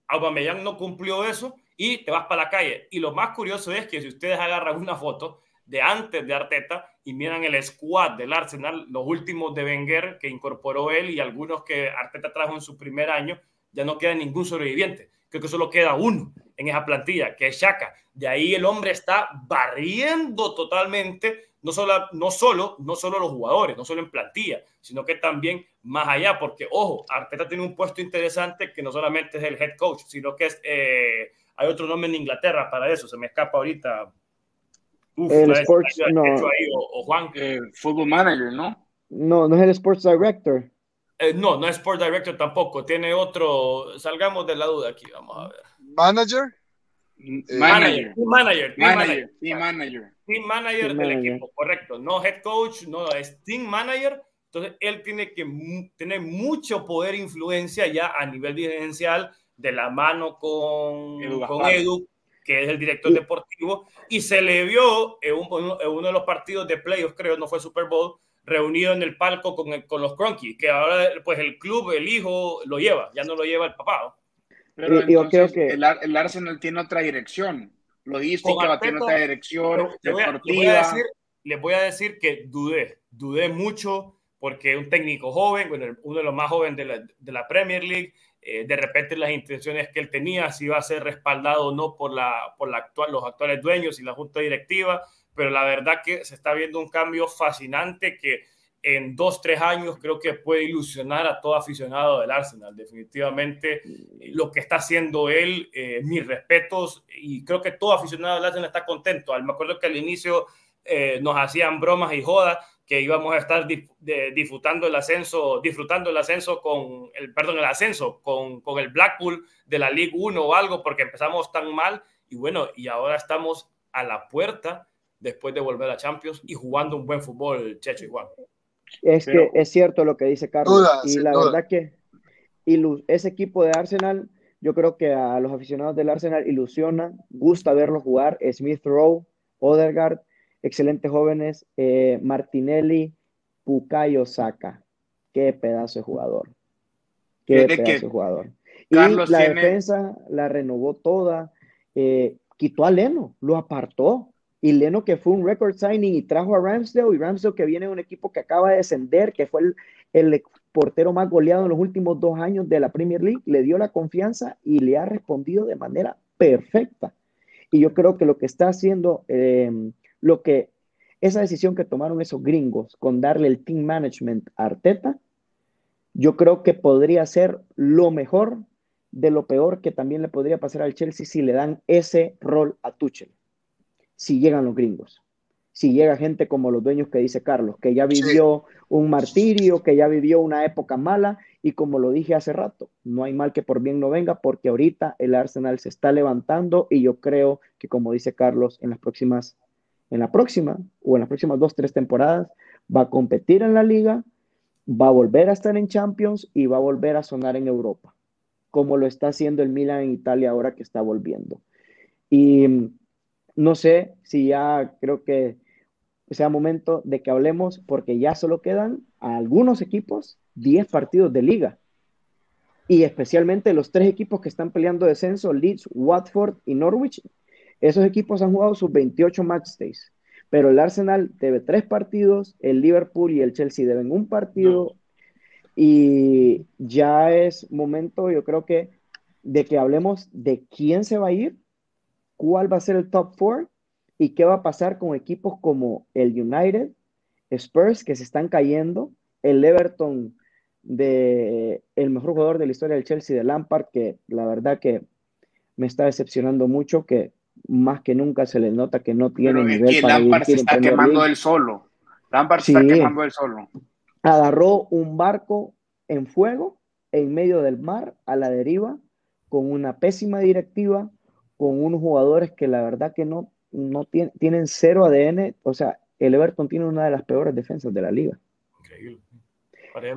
Aubameyang no cumplió eso y te vas para la calle. Y lo más curioso es que si ustedes agarran una foto de antes de Arteta y miran el squad del Arsenal, los últimos de Wenger que incorporó él y algunos que Arteta trajo en su primer año, ya no queda ningún sobreviviente. Creo que solo queda uno en esa plantilla, que es Shaka. De ahí el hombre está barriendo totalmente, no solo, no solo, no solo los jugadores, no solo en plantilla, sino que también más allá, porque ojo, Arteta tiene un puesto interesante que no solamente es el head coach, sino que es, eh, hay otro nombre en Inglaterra para eso, se me escapa ahorita, Uf, el Sports, no. Ahí, o, o, Juan. Eh, Football Manager, ¿no? No, no es el Sports Director. Eh, no, no es Sports Director tampoco. Tiene otro. Salgamos de la duda aquí, vamos a ver. Manager. Eh, manager. Team manager. Team manager. Team manager. Team manager del manager. equipo, correcto. No head coach, no, es team manager. Entonces, él tiene que tener mucho poder e influencia ya a nivel dirigencial, de la mano con Edu, con Edu que es el director deportivo, y se le vio en, un, en uno de los partidos de playoffs, creo, no fue Super Bowl, reunido en el palco con, el, con los Cronky, que ahora pues el club, el hijo, lo lleva, ya no lo lleva el papá. Pero entonces, yo creo que el, el, Arsenal tiene otra dirección, logística, tiene otra dirección. Les voy, a decir, les voy a decir que dudé, dudé mucho porque un técnico joven, bueno, uno de los más jóvenes de la, de la Premier League, eh, de repente las intenciones que él tenía, si iba a ser respaldado o no por, la, por los actuales dueños y la junta directiva, pero la verdad que se está viendo un cambio fascinante que en dos, tres años creo que puede ilusionar a todo aficionado del Arsenal. Definitivamente lo que está haciendo él, eh, mis respetos, y creo que todo aficionado del Arsenal está contento. Me acuerdo que al inicio eh, nos hacían bromas y jodas que íbamos a estar disfrutando el ascenso, disfrutando el ascenso con el, perdón, el ascenso con, con el Blackpool de la League 1 o algo, porque empezamos tan mal y bueno, y ahora estamos a la puerta después de volver a Champions y jugando un buen fútbol, Checho igual. Es Pero, que es cierto lo que dice Carlos, duda, y la duda. verdad que ese equipo de Arsenal, yo creo que a los aficionados del Arsenal ilusiona, gusta verlo jugar, Smith Rowe, Odegaard, excelentes jóvenes, eh, Martinelli, Pukayo Saka. Qué pedazo de jugador. Qué pedazo de jugador. y la defensa la renovó toda. Eh, quitó a Leno, lo apartó. Y Leno, que fue un record signing y trajo a Ramsdale, y Ramsdale, que viene de un equipo que acaba de descender, que fue el, el portero más goleado en los últimos dos años de la Premier League, le dio la confianza y le ha respondido de manera perfecta. Y yo creo que lo que está haciendo, em, lo que esa decisión que tomaron esos gringos con darle el team management a Arteta, yo creo que podría ser lo mejor de lo peor que también le podría pasar al Chelsea si le dan ese rol a Tuchel si llegan los gringos. Si llega gente como los dueños que dice Carlos, que ya vivió un martirio, que ya vivió una época mala y como lo dije hace rato, no hay mal que por bien no venga porque ahorita el Arsenal se está levantando y yo creo que como dice Carlos, en las próximas, en la próxima o en las próximas dos, tres temporadas va a competir en la liga, va a volver a estar en Champions y va a volver a sonar en Europa, como lo está haciendo el Milan en Italia ahora que está volviendo. Y no sé si ya creo que sea momento de que hablemos porque ya solo quedan a algunos equipos 10 partidos de liga. Y especialmente los tres equipos que están peleando descenso, Leeds, Watford y Norwich, esos equipos han jugado sus 28 match days. Pero el Arsenal debe tres partidos, el Liverpool y el Chelsea deben un partido. Y ya es momento, yo creo que, de que hablemos de quién se va a ir cuál va a ser el top four y qué va a pasar con equipos como el United, Spurs, que se están cayendo, el Everton de el mejor jugador de la historia del Chelsea, de Lampard, que la verdad que me está decepcionando mucho, que más que nunca se le nota que no tiene nivel para Lampard se está quemando él solo. Lampard se está quemando él solo. Agarró un barco en fuego en medio del mar a la deriva con una pésima directiva, con unos jugadores que la verdad que no, no tienen, tienen cero ADN. O sea, el Everton tiene una de las peores defensas de la liga. Increíble.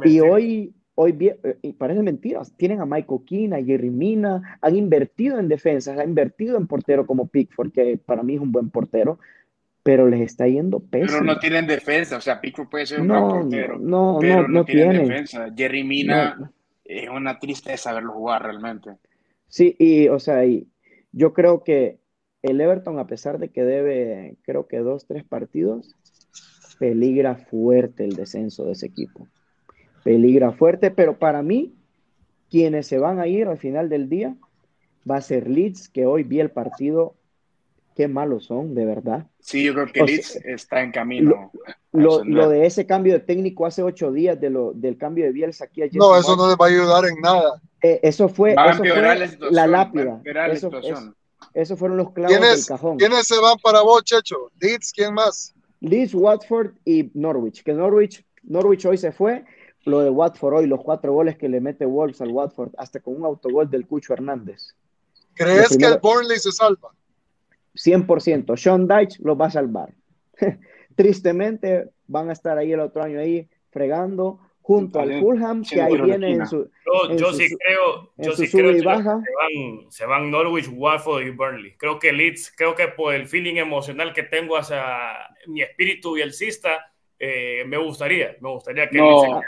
Y hoy, hoy eh, y parece mentira, tienen a Michael Keane, a Jerry Mina, han invertido en defensas, han invertido en portero como Pickford, que para mí es un buen portero, pero les está yendo pésimo. Pero no tienen defensa, o sea, Pickford puede ser un buen portero, no, pero no, no, tienen, defensa. Jerry Mina es una tristeza verlo jugar realmente. Sí, y o sea, y, yo creo que el Everton, a pesar de que debe, creo que dos, tres partidos, peligra fuerte el descenso de ese equipo. Peligra fuerte, pero para mí, quienes se van a ir al final del día va a ser Leeds, que hoy vi el partido. Qué malos son, de verdad. Sí, yo creo que Leeds está en camino. Lo, de ese cambio de técnico hace ocho días, de lo, del cambio de Bielsa aquí a No, eso no les va a ayudar en nada. Eh, eso fue, la, lápida. Eso, fueron los clavos del cajón. ¿Quiénes se van para vos, Checho? Leeds, ¿quién más? Leeds, Watford y Norwich. Que Norwich, Norwich hoy se fue. Lo de Watford hoy, los cuatro goles que le mete Wolves al Watford, hasta con un autogol del Cucho Hernández. ¿Crees que el Burnley se salva? 100%. Sean Dyche lo va a salvar. Tristemente van a estar ahí el otro año ahí fregando junto al Fulham, que ahí viene en su. Yo, sí creo, yo sí creo que Se, van, Norwich, Watford y Burnley. Creo que Leeds, creo que por el feeling emocional que tengo hacia mi espíritu y el Sista, eh, me gustaría, me gustaría que no,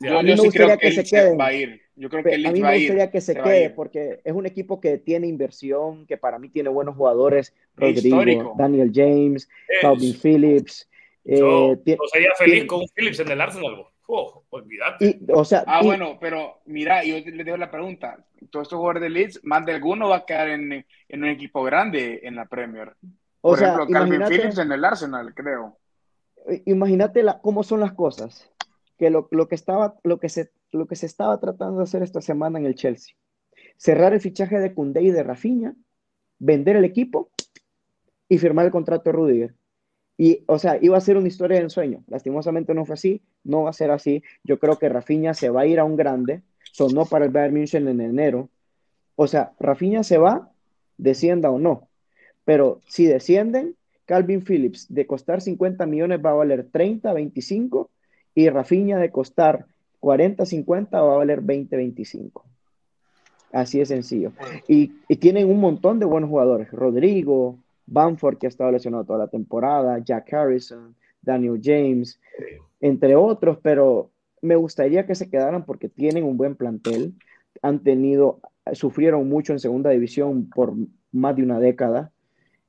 yo, yo sí creo que, se quede. Va a ir. Yo creo que a mí me gustaría que se, quede porque es un equipo que tiene inversión, que para mí tiene buenos jugadores. Rodrigo, Daniel James, Calvin Phillips. Yo, eh, sería feliz con Phillips en el Arsenal. Oh, olvídate. o sea, ah, bueno, pero mira, yo le dejo la pregunta. Todos estos jugadores de Leeds, más de alguno va a quedar en, en un equipo grande en la Premier. Por ejemplo, Calvin Phillips en el Arsenal, creo. Imagínate la, cómo son las cosas. Que lo, lo, que estaba, lo, que se, lo que se estaba tratando de hacer esta semana en el Chelsea. Cerrar el fichaje de Koundé y de Rafinha, vender el equipo y firmar el contrato de Rudiger. Y, o sea, iba a ser una historia de ensueño. Lastimosamente no fue así, no va a ser así. Yo creo que Rafinha se va a ir a un grande, sonó para el Bayern München en enero. O sea, Rafinha se va, descienda o no. Pero si descienden, Calvin Phillips de costar 50 millones va a valer 30, 25 y Rafinha de costar 40, 50 va a valer 20, 25. Así de sencillo. Y, y tienen un montón de buenos jugadores. Rodrigo, Banford, que ha estado lesionado toda la temporada, Jack Harrison, Daniel James, entre otros, pero me gustaría que se quedaran porque tienen un buen plantel, han tenido, sufrieron mucho en segunda división por más de una década,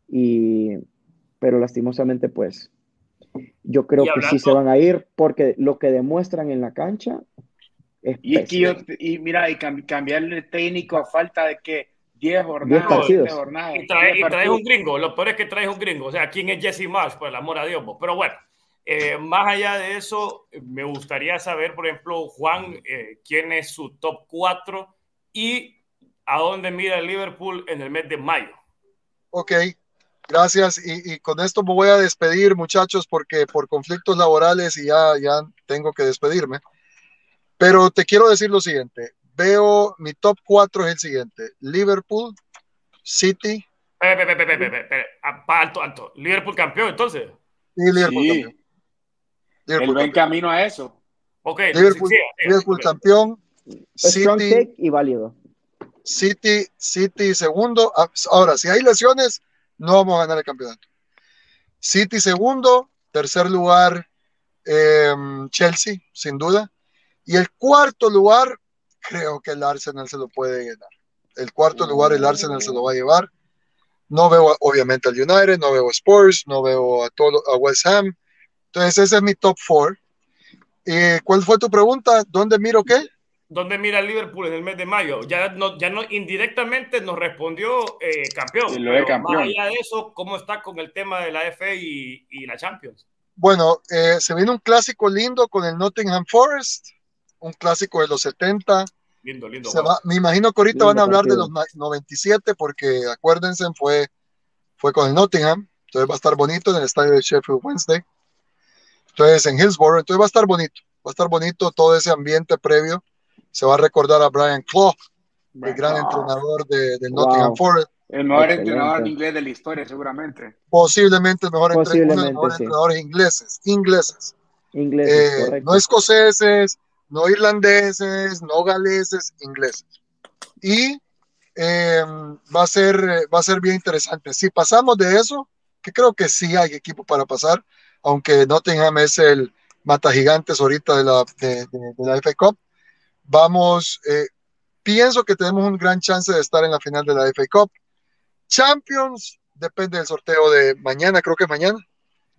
y, pero lastimosamente pues yo creo que sí se van a ir porque lo que demuestran en la cancha es y, y, mira, y cambiarle técnico a falta de que 10 jornadas, Y, traes un gringo, lo peor es que traes un gringo. O sea, ¿quién es Jesse Marsh? Por el amor a Dios. Pero bueno, eh, más allá de eso, me gustaría saber, por ejemplo, Juan, eh, quién es su top 4 y a dónde mira el Liverpool en el mes de mayo. Ok, gracias. Y, con esto me voy a despedir, muchachos, porque por conflictos laborales y ya, ya tengo que despedirme. Pero te quiero decir lo siguiente veo mi top 4 es el siguiente: Liverpool, City. alto, alto. Liverpool campeón, entonces. Sí, Liverpool campeón. Liverpool el camino a eso. Okay, Liverpool, Liverpool campeón. City y válido. City, City segundo. Ah, ahora, si hay lesiones, no vamos a ganar el campeonato. City segundo, tercer lugar em, Chelsea, sin duda. Y el cuarto lugar, creo que el Arsenal se lo puede llenar. El cuarto lugar el Arsenal se lo va a llevar. No veo obviamente al United, no veo a Spurs, no veo a, todo, a West Ham. Entonces ese es mi top four. ¿Y ¿Cuál fue tu pregunta? ¿Dónde miro qué? ¿Dónde mira Liverpool en el mes de mayo? Ya no, ya no indirectamente nos respondió eh, campeón. lo campeón. Más allá de eso, ¿cómo está con el tema de la FA y, y la Champions? Bueno, eh, se viene un clásico lindo con el Nottingham Forest un clásico de los 70. Lindo, lindo. me imagino que ahorita van a hablar de los 97 porque acuérdense, fue, fue con el Nottingham, entonces va a estar bonito en el estadio de Sheffield Wednesday. Entonces en Hillsborough, entonces va a estar bonito, va a estar bonito todo ese ambiente previo. Se va a recordar a Brian Clough, el gran entrenador de, del Nottingham Forest. El mejor entrenador inglés de la historia, seguramente. Posiblemente el mejor uno de los mejores entrenadores ingleses. Ingleses. ingleses eh, no escoceses, no irlandeses, no galeses, ingleses. Y em, va, a ser, va a ser bien interesante. Si pasamos de eso, que creo que sí hay equipo para pasar, aunque Nottingham es el mata gigantes ahorita de la, de, la FA Cup, vamos, eh, pienso que tenemos un gran chance de estar en la final de la FA Cup. Champions, depende del sorteo de mañana, creo que mañana.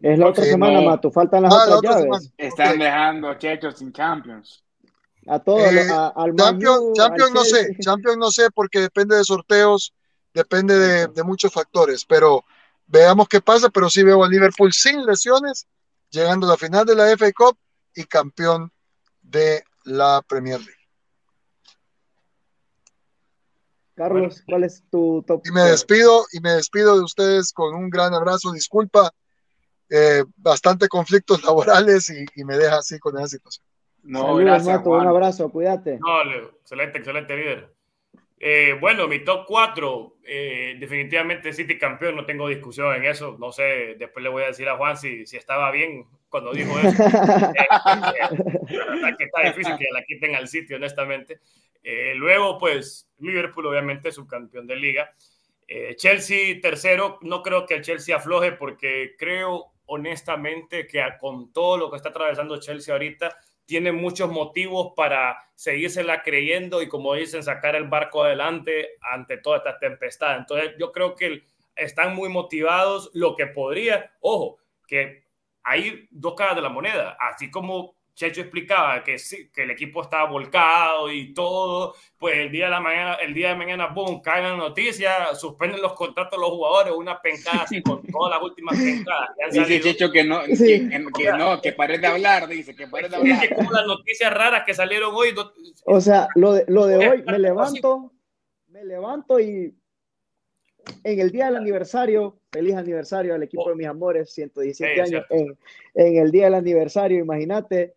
Es la otra semana, Mato, faltan las ah, otras llaves. Están dejando Chechos sin Champions. A todos, eh, al Champions, no sé, Champions no sé porque depende de sorteos, depende de, muchos factores, pero veamos qué pasa, pero sí veo a Liverpool sin lesiones, llegando a la final de la FA Cup y campeón de la Premier League. Carlos, ¿cuál es tu top? Y me despido, y me despido de ustedes con un gran abrazo, disculpa, eh, bastante conflictos laborales y, y me deja así con esa situación. No, gracias, un abrazo, cuídate. No, excelente, excelente líder. Eh, bueno, mi top 4, eh, definitivamente City campeón, no tengo discusión en eso. No sé, después le voy a decir a Juan si, si estaba bien cuando dijo eso. eh, que está difícil que la quiten al sitio, honestamente. Luego, pues, Liverpool, obviamente, subcampeón de liga. Chelsea, tercero. No creo que el Chelsea afloje porque creo, honestamente, que con todo lo que está atravesando Chelsea ahorita, tiene muchos motivos para seguírsela creyendo y, como dicen, sacar el barco adelante ante toda esta tempestad. Entonces, yo creo que están muy motivados. Lo que podría, ojo, que hay dos caras de la moneda, así como Checho explicaba que sí, que el equipo estaba volcado y todo, pues el día de la mañana, el día de mañana, boom, caen las noticias, suspenden los contratos de los jugadores, una pencada así con todas las últimas pencadas. Dice Checho que no, que, no, que pare de hablar, dice, que pare de hablar. Es que como las noticias raras que salieron hoy. O sea, lo de, lo de hoy, me levanto, me levanto y en el día del aniversario, feliz aniversario al equipo de mis amores, 117 años, en, en, el día del aniversario, imagínate,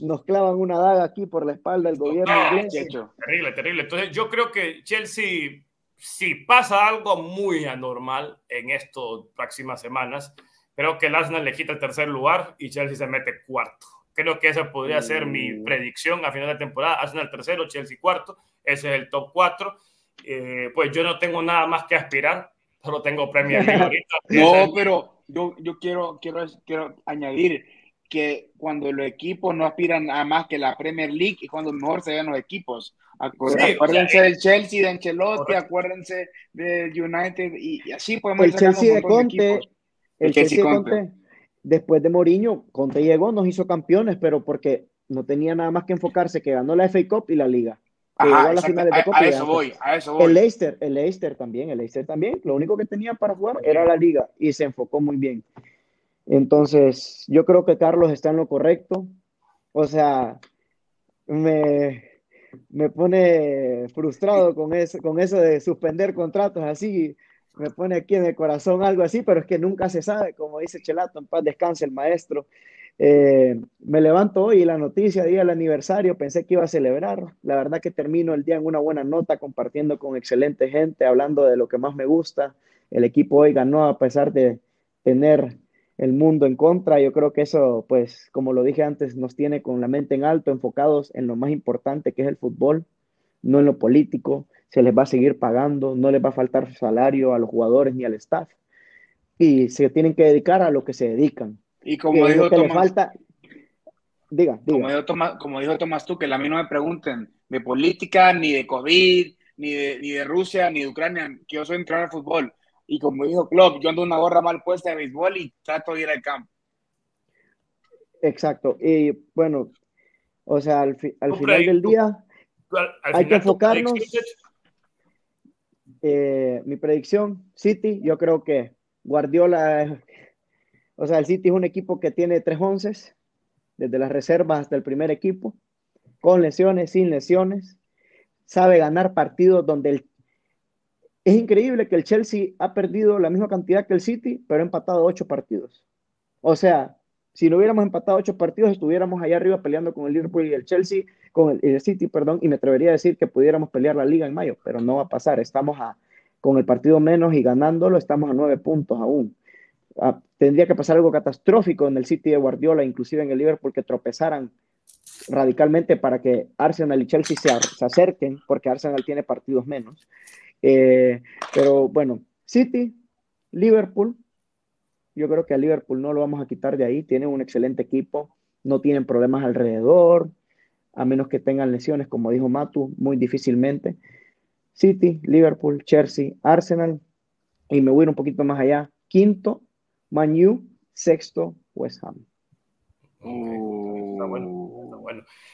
nos clavan una daga aquí por la espalda del gobierno inglés. Terrible, terrible. Entonces yo creo que Chelsea, si pasa algo muy anormal en estas próximas semanas, creo que el Arsenal le quita el tercer lugar y Chelsea se mete cuarto. Creo que esa podría ser mi mm. predicción a final de temporada. Arsenal tercero, Chelsea cuarto. Ese es el top cuatro. Eh, pues yo no tengo nada más que aspirar solo tengo Premier League ahorita. no, pero yo, yo quiero, quiero, quiero añadir que cuando los equipos no aspiran a más que la Premier League y cuando mejor se ven los equipos. acuérdense del Chelsea, de Ancelotti, acuérdense del United y, así podemos El Chelsea de Conte, el, Chelsea, de Conte. Después de Mourinho, Conte llegó, nos hizo campeones, pero porque no tenía nada más que enfocarse, que ganó la FA Cup y la Liga. a, eso voy, a eso voy. El Leicester, el Leicester también, el Leicester también, lo único que tenía para jugar era la Liga y se enfocó muy bien. Entonces, yo creo que Carlos está en lo correcto. O sea, me, me pone frustrado con eso, con eso de suspender contratos así. Me pone aquí en el corazón algo así, pero es que nunca se sabe, como dice Chelato, en paz descanse el maestro. Eh, me levanto hoy la noticia, día del aniversario, pensé que iba a celebrar. La verdad que termino el día en una buena nota, compartiendo con excelente gente, hablando de lo que más me gusta. El equipo hoy ganó a pesar de tener el mundo en contra. Yo creo que eso, pues, como lo dije antes, nos tiene con la mente en alto, enfocados en lo más importante que es el fútbol, no en lo político. Se les va a seguir pagando, no les va a faltar salario a los jugadores ni al staff. Y se tienen que dedicar a lo que se dedican. Y como dijo Tomás, falta... Diga, diga. Como, dijo Tomás, como dijo Tomás tú, que a mí no me pregunten de política, ni de COVID, ni de, ni de Rusia, ni de Ucrania, que yo soy entrenador de fútbol y como dijo Klopp, yo ando una gorra mal puesta de béisbol y trato de ir al campo. Exacto. Y bueno, o sea, al, final del día hay que enfocarnos. Eh, mi predicción, City, yo creo que Guardiola, o sea, el City es un equipo que tiene tres onces, desde las reservas hasta el primer equipo, con lesiones, sin lesiones, sabe ganar partidos donde el es increíble que el Chelsea ha perdido la misma cantidad que el City, pero ha empatado ocho partidos. O sea, si no hubiéramos empatado ocho partidos, estuviéramos allá arriba peleando con el Liverpool y el Chelsea, con el, City, perdón, y me atrevería a decir que pudiéramos pelear la liga en mayo, pero no va a pasar. Estamos a, con el partido menos y ganándolo, estamos a nueve puntos aún. Ah, tendría que pasar algo catastrófico en el City de Guardiola, inclusive en el Liverpool, que tropezaran radicalmente para que Arsenal y Chelsea se, se acerquen, porque Arsenal tiene partidos menos. Eh, pero bueno, City, Liverpool, yo creo que a Liverpool no lo vamos a quitar de ahí, tienen un excelente equipo, no tienen problemas alrededor, a menos que tengan lesiones, como dijo Matu, muy difícilmente. City, Liverpool, Chelsea, Arsenal, y me voy a ir un poquito más allá, quinto, Man U, sexto, West Ham. bueno.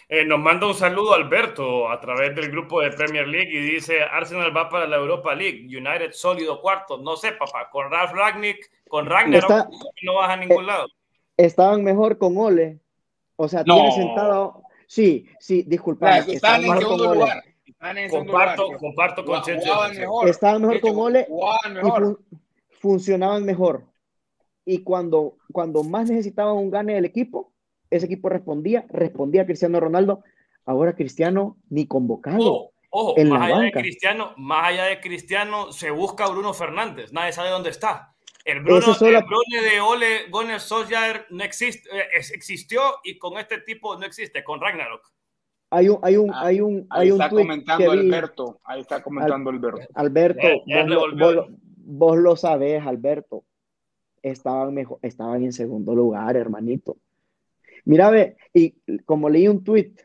Eh, nos manda un saludo Alberto a través del grupo de Premier League y dice Arsenal va para la Europa League, United sólido cuarto. No sé, papá, con Ralf Ragnick, con Ragnar no vas a ningún eh, lado. Estaban mejor con Ole. O sea, tiene sentado. Sí, sí, disculpa. Estaban mejor con Ole. Comparto, comparto con. Estaban mejor con Ole y funcionaban mejor. Y cuando, cuando más necesitaban un gane del equipo, ese equipo respondía, respondía Cristiano Ronaldo, ahora Cristiano ni convocado. Ojo, más allá de Cristiano, más allá de Cristiano, se busca Bruno Fernández, nadie sabe dónde está. El Bruno, de Ole Gunnar Solskjaer no existe, eh, existió y con este tipo no existe, con Ragnarok. Hay un, hay un, ah, hay un, ahí está comentando Alberto, ahí está comentando Alberto. Alberto, vos, vos, lo sabés, Alberto. Estaban mejor, estaban en segundo lugar, hermanito. Mira, ve, y como leí un tuit,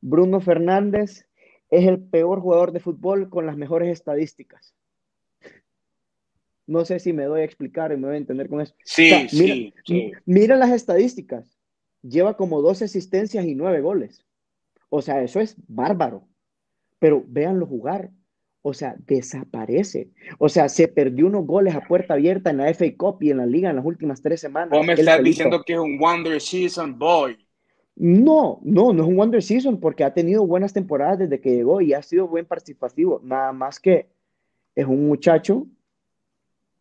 Bruno Fernández es el peor jugador de fútbol con las mejores estadísticas. No sé si me doy a explicar y me voy a entender con eso. Sí, sí, Mira las estadísticas. Lleva como 12 asistencias y 9 goles. O sea, eso es bárbaro. Pero véanlo jugar o sea, desaparece. O sea, se perdió unos goles a puerta abierta en la FA Cup y en la liga en las últimas tres semanas. Vos me estás diciendo que es un Wonder Season Boy. No, no, no es un Wonder Season porque ha tenido buenas temporadas desde que llegó y ha sido buen participativo. Nada más que es un muchacho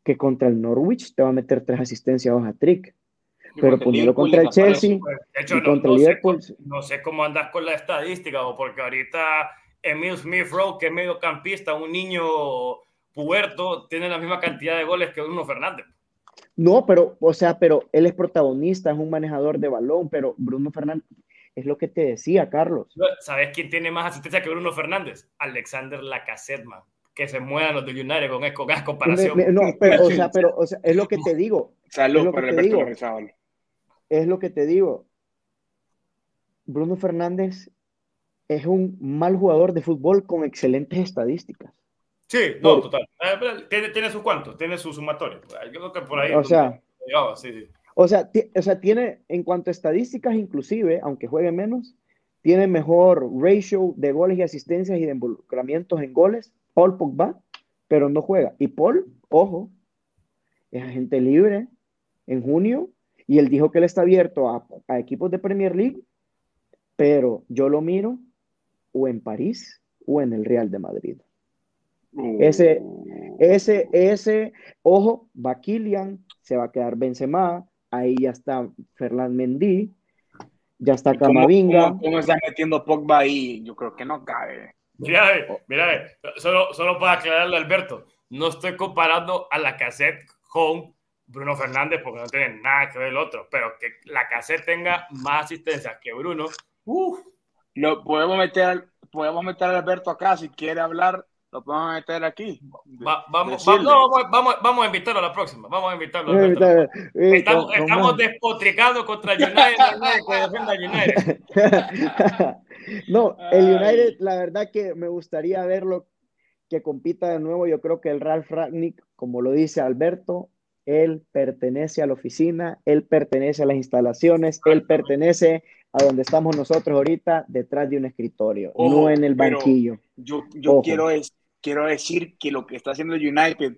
que contra el Norwich te va a meter tres asistencias a trick. Pero ponerlo contra el Chelsea y contra el Liverpool. no sé cómo andas con la estadística, o porque ahorita Emil Smith Rowe, que es mediocampista, un niño puerto, tiene la misma cantidad de goles que Bruno Fernández. No, pero, o sea, pero él es protagonista, es un manejador de balón, pero Bruno Fernández, es lo que te decía, Carlos. ¿Sabes quién tiene más asistencia que Bruno Fernández? Alexander Lacazette, que se muevan los de United con, con esa comparación. no, pero, o sea, pero o sea, es lo que te digo. Saludos para el digo. Es lo que te digo. Bruno Fernández es un mal jugador de fútbol con excelentes estadísticas. Sí, no, total. Eh, tiene, tiene sus cuantos, tiene su sumatorio. Yo creo que por ahí. O sea, O sea, o sea, tiene, en cuanto a estadísticas, inclusive, aunque juegue menos, tiene mejor ratio de goles y asistencias y de involucramientos en goles. Paul Pogba, pero no juega. Y Paul, ojo, es agente libre en junio y él dijo que él está abierto a, a equipos de Premier League, pero yo lo miro o en París o en el Real de Madrid. Ese, ese, ese, ojo, va Kylian, se va a quedar Benzema, ahí ya está Ferland Mendy, ya está Camavinga. ¿Cómo, está metiendo Pogba ahí? Yo creo que no cabe. Mira, mira, solo, solo para aclararle Alberto, no estoy comparando a la cassette con Bruno Fernández porque no tiene nada que ver el otro, pero que la cassette tenga más asistencia que Bruno, uff. Lo podemos meter, podemos meter a Alberto acá si quiere hablar lo podemos meter aquí. vamos, vamos, vamos, a invitarlo a la próxima. Vamos a invitarlo. A estamos, estamos despotricando contra United. United. no, el United, la verdad que me gustaría verlo que compita de nuevo. Yo creo que el Ralf Ragnick, como lo dice Alberto, él pertenece a la oficina, él pertenece a las instalaciones, él pertenece a donde estamos nosotros ahorita, detrás de un escritorio, no en el banquillo. Yo, yo quiero, es, quiero decir que lo que está haciendo el United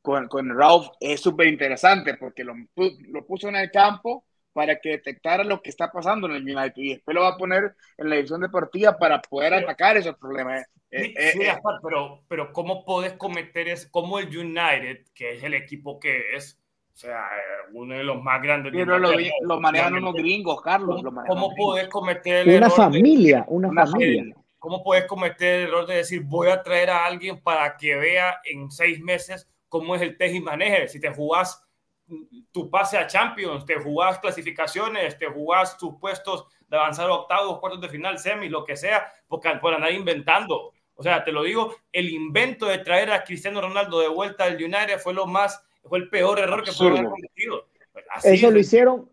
con, con Ralph es súper interesante porque lo, lo, puso en el campo para que detectara lo que está pasando en el United y después lo va a poner en la división deportiva para poder atacar esos problemas. Eh, sí, eh, eh. pero, pero ¿cómo puedes cometer eso? ¿Cómo el United, que es el equipo que es, o sea, uno de los más grandes. Pero lo, manejan unos gringos, Carlos. ¿Cómo, puedes cometer el Una familia, una, familia. ¿Cómo puedes cometer el error de decir voy a traer a alguien para que vea en seis meses cómo es el tej y maneje? Si te jugás tu pase a Champions, te jugás clasificaciones, te jugás tus puestos de avanzar a octavos, cuartos de final, semis, lo que sea, porque por andar inventando. O sea, te lo digo, el invento de traer a Cristiano Ronaldo de vuelta al United fue lo más, fue el peor error que pudo haber cometido. eso lo hicieron,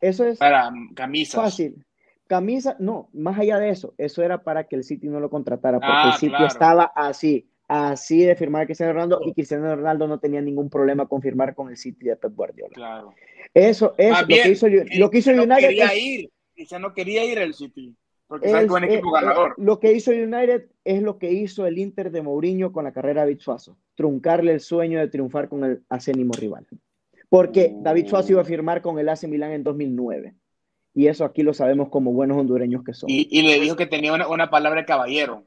eso es para camisas. Fácil camisa, no, más allá de eso, eso era para que el City no lo contratara, porque el ah, City estaba así, así de firmar a Cristiano Ronaldo y Cristiano Ronaldo no tenía ningún problema con firmar con el City de Pep Guardiola. Claro. Eso es lo, que hizo, lo que hizo United. Quería ir, Cristiano quería ir al City. Porque es, equipo eh, ganador. Lo que hizo United es lo que hizo el Inter de Mourinho con la carrera de David Suazo, truncarle el sueño de triunfar con el acénimo rival. Porque David Suazo iba a firmar con el AC Milan en 2009 y eso aquí lo sabemos como buenos hondureños que son. Y, le dijo que tenía una, palabra de caballero.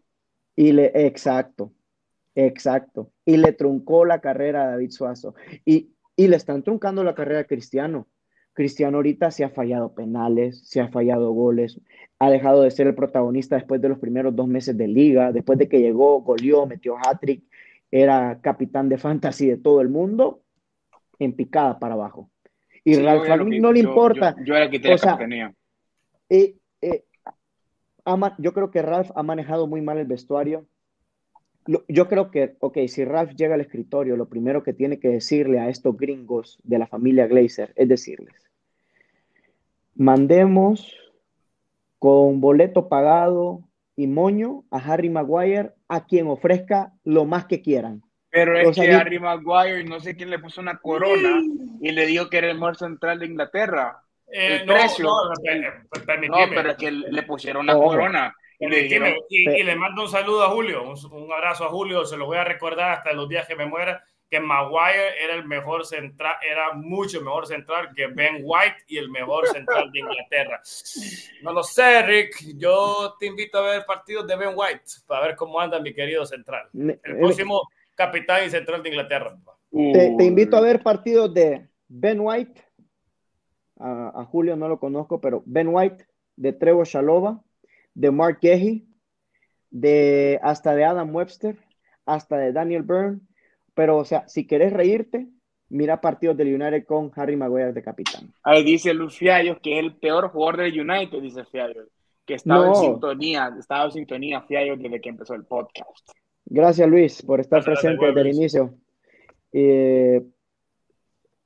Y le, exacto, exacto. Y le truncó la carrera a David Suazo. Y, le están truncando la carrera a Cristiano. Cristiano ahorita se ha fallado penales, se ha fallado goles, ha dejado de ser el protagonista después de los primeros dos meses de liga, después de que llegó, goleó, metió hat-trick, era capitán de fantasy de todo el mundo, en picada para abajo. Y Ralph no le importa. Yo, era el que tenía. Eh, eh, yo creo que Ralph ha manejado muy mal el vestuario. Yo creo que, ok, si Ralph llega al escritorio, lo primero que tiene que decirle a estos gringos de la familia Glazer es decirles, mandemos con boleto pagado y moño a Harry Maguire a quien ofrezca lo más que quieran. Pero es que Harry Maguire, no sé quién le puso una corona y le dijo que era el mejor central de Inglaterra. Eh, el no, precio. No, no, pero es que le pusieron una corona. Y le, y, le, mando un saludo a Julio, un, abrazo a Julio, se lo voy a recordar hasta los días que me muera, que Maguire era el mejor central, era mucho mejor central que Ben White y el mejor central de Inglaterra. No lo sé, Rick, yo te invito a ver partidos de Ben White para ver cómo anda mi querido central. El próximo capitán y central de Inglaterra. Te, invito a ver partidos de Ben White, a, Julio no lo conozco, pero Ben White, de Trevor Shalova, de Mark Gehi, de hasta de Adam Webster, hasta de Daniel Byrne. Pero, o sea, si querés reírte, mira partidos del United con Harry Maguire de capitán. Ahí dice Luciano que es el peor jugador del United, dice Fiallo, que estaba en sintonía, estaba en sintonía Fiallo desde que empezó el podcast. Gracias Luis por estar presente desde el inicio. Eh,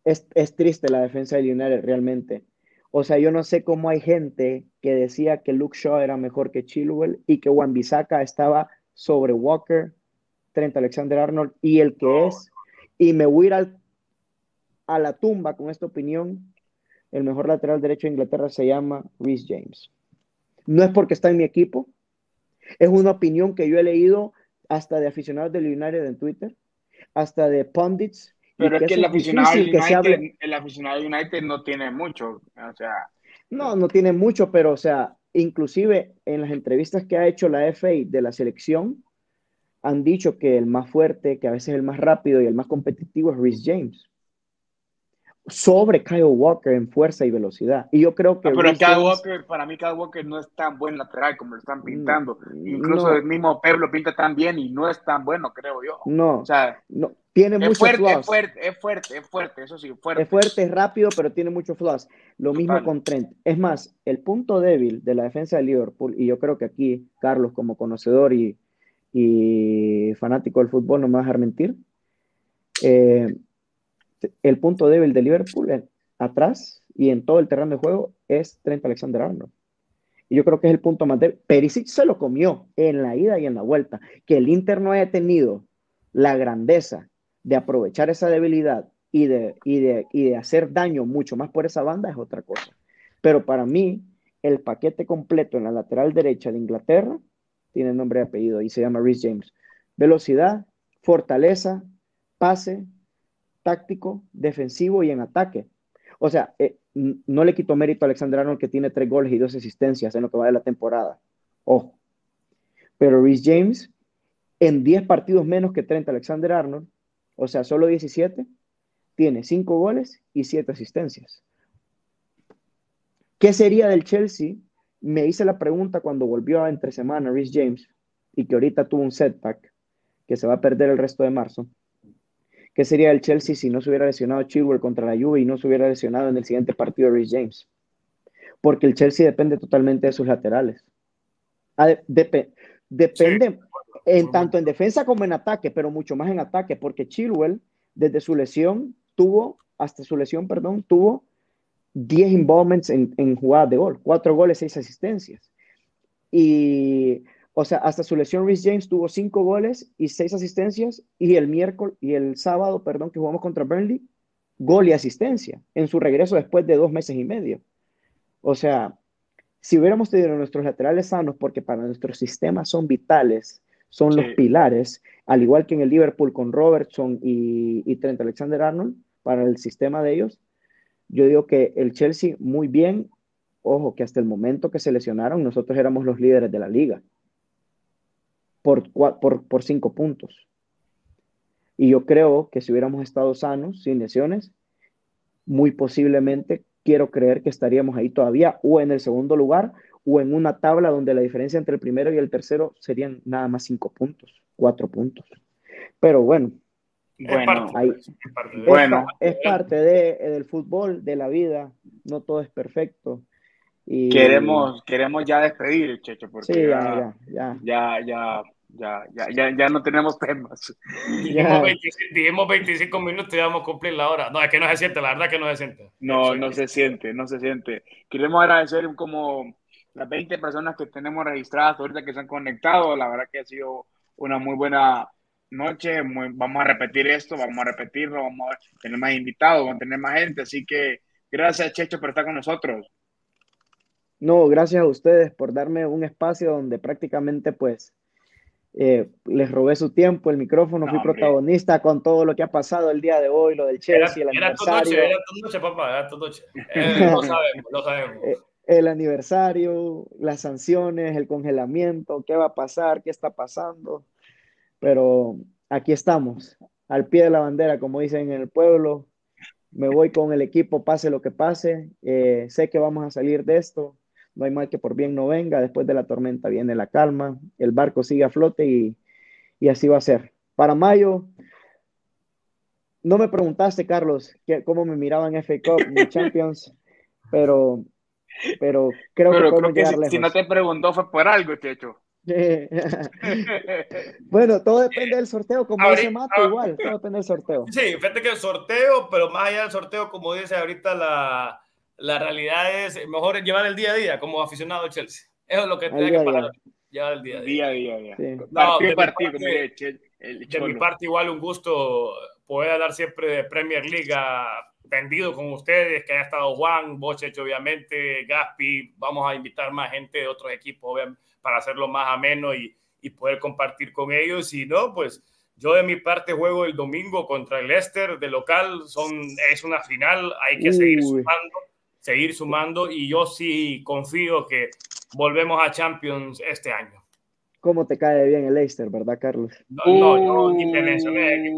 es, es, triste la defensa del United realmente. O sea, yo no sé cómo hay gente que decía que Luke Shaw era mejor que Chilwell y que Juan Bisaca estaba sobre Walker, Trent Alexander Arnold y el que es. Y me voy a ir a la tumba con esta opinión. El mejor lateral derecho de Inglaterra se llama Rhys James. No es porque está en mi equipo, es una opinión que yo he leído hasta de aficionados del United en Twitter, hasta de pundits. Pero es que, el, aficionado United, el aficionado United no tiene mucho, o sea. No, no tiene mucho, pero o sea, inclusive en las entrevistas que ha hecho la FA de la selección, han dicho que el más fuerte, que a veces el más rápido y el más competitivo es Rhys James sobre Kyle Walker en fuerza y velocidad. Y yo creo que. pero Kyle Walker, para mí, Kyle Walker no es tan buen lateral como lo están pintando. Mm, Incluso el mismo Pep lo pinta tan bien y no es tan bueno, creo yo. No. O sea, no. Tiene mucho fuerte, Es fuerte, es fuerte, es fuerte, eso sí, fuerte. Es fuerte, es rápido, pero tiene muchos flaws. Lo mismo con Trent. Es más, el punto débil de la defensa de Liverpool, y yo creo que aquí, Carlos, como conocedor y, y fanático del fútbol, no me vas a dejar mentir. Eh, el punto débil de Liverpool atrás y en todo el terreno de juego es Trent Alexander Arnold. Y yo creo que es el punto más débil. Perisic se lo comió en la ida y en la vuelta. Que el Inter no haya tenido la grandeza de aprovechar esa debilidad y de, y de, y de hacer daño mucho más por esa banda es otra cosa. Pero para mí, el paquete completo en la lateral derecha de Inglaterra tiene nombre y apellido y se llama Rhys James. Velocidad, fortaleza, pase, táctico, defensivo y en ataque. O sea, eh, no le quito mérito a Alexander Arnold que tiene tres goles y dos asistencias en lo que va de la temporada. Ojo. Pero Rhys James, en 10 partidos menos que 30 Alexander Arnold, o sea, solo 17, tiene 5 goles y 7 asistencias. ¿Qué sería del Chelsea? Me hice la pregunta cuando volvió a entre semana Rhys James y que ahorita tuvo un setback que se va a perder el resto de marzo. ¿Qué sería el Chelsea si no se hubiera lesionado Chilwell contra la Juve y no se hubiera lesionado en el siguiente partido Rhys James? Porque el Chelsea depende totalmente de sus laterales. Ah, depende en tanto en defensa como en ataque, pero mucho más en ataque, porque Chilwell desde su lesión tuvo, hasta su lesión, perdón, tuvo 10 involvements en, en jugadas de gol, 4 goles, 6 asistencias. Y o sea, hasta su lesión, Rhys James tuvo cinco goles y seis asistencias. Y el miércoles y el sábado, perdón, que jugamos contra Burnley, gol y asistencia en su regreso después de dos meses y medio. O sea, si hubiéramos tenido nuestros laterales sanos, porque para nuestros sistemas son vitales, son los pilares, al igual que en el Liverpool con Robertson y, y Trent Alexander Arnold, para el sistema de ellos, yo digo que el Chelsea muy bien, ojo, que hasta el momento que se lesionaron, nosotros éramos los líderes de la liga por, por, cinco puntos. Y yo creo que si hubiéramos estado sanos, sin lesiones, muy posiblemente quiero creer que estaríamos ahí todavía o en el segundo lugar o en una tabla donde la diferencia entre el primero y el tercero serían nada más cinco puntos, cuatro puntos. Pero bueno, bueno, es parte, de, del fútbol, de la vida, no todo es perfecto. Y... Queremos, queremos ya despedir, Checho, porque sí, ya, ya, ya, ya ya, ya, ya, ya no tenemos temas. Dijimos 25, minutos y vamos a cumplir la hora. No, es que no se siente, la verdad que no se siente. No, no se siente, no se siente. Queremos agradecer como las 20 personas que tenemos registradas ahorita que se han conectado. La verdad que ha sido una muy buena noche. vamos a repetir esto, vamos a repetirlo, vamos a tener más invitados, vamos a tener más gente. Así que gracias, Checho, por estar con nosotros. No, gracias a ustedes por darme un espacio donde prácticamente pues eh, les robé su tiempo, el micrófono, fui protagonista con todo lo que ha pasado el día de hoy, lo del Chelsea, el aniversario. Era tu noche, papá, era tu noche. Eh, lo sabemos, lo sabemos. Eh, el aniversario, las sanciones, el congelamiento, qué va a pasar, qué está pasando. Pero aquí estamos, al pie de la bandera, como dicen en el pueblo. Me voy con el equipo, pase lo que pase. sé que vamos a salir de esto no hay mal que por bien no venga, después de la tormenta viene la calma, el barco sigue a flote y, así va a ser. Para mayo, no me preguntaste, Carlos, cómo me miraban FA Cup ni Champions, pero, pero creo que podemos si, no te preguntó fue por algo, Checho. bueno, todo depende del sorteo, como dice Mato, igual, todo depende del sorteo. Sí, fíjate que el sorteo, pero más allá del sorteo, como dice ahorita, la, la realidad es mejor llevar el día a día como aficionado al Chelsea. Eso es lo que tiene que parar, llevar el día a día. Día a día, partido, partido, de mi parte, igual un gusto poder hablar siempre de Premier League tendido con ustedes, que haya estado Juan, Bochech, obviamente, Gaspi. Vamos a invitar más gente de otros equipos para hacerlo más ameno y, y poder compartir con ellos. Y no, pues yo de mi parte juego el domingo contra el Leicester de local. Son, es una final, hay que seguir sumando, seguir sumando. Y yo sí confío que volvemos a Champions este año cómo te cae bien el Leicester, ¿verdad, Carlos? No, no, yo ni te mencioné.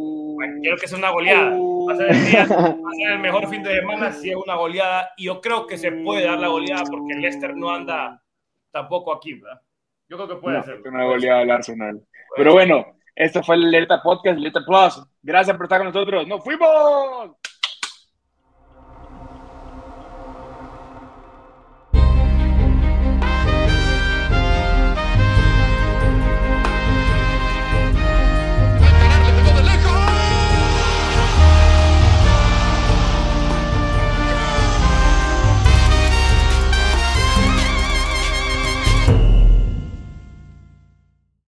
Quiero que sea una goleada. Va a, ser el día, va a ser el mejor fin de semana si es una goleada. Y yo creo que se puede dar la goleada porque el Leicester no anda tampoco aquí, ¿verdad? Yo creo que puede ser. Una goleada al Arsenal. Pero bueno, esto fue el Alerta Podcast, Alerta Plus. Gracias por estar con nosotros. ¡Nos fuimos!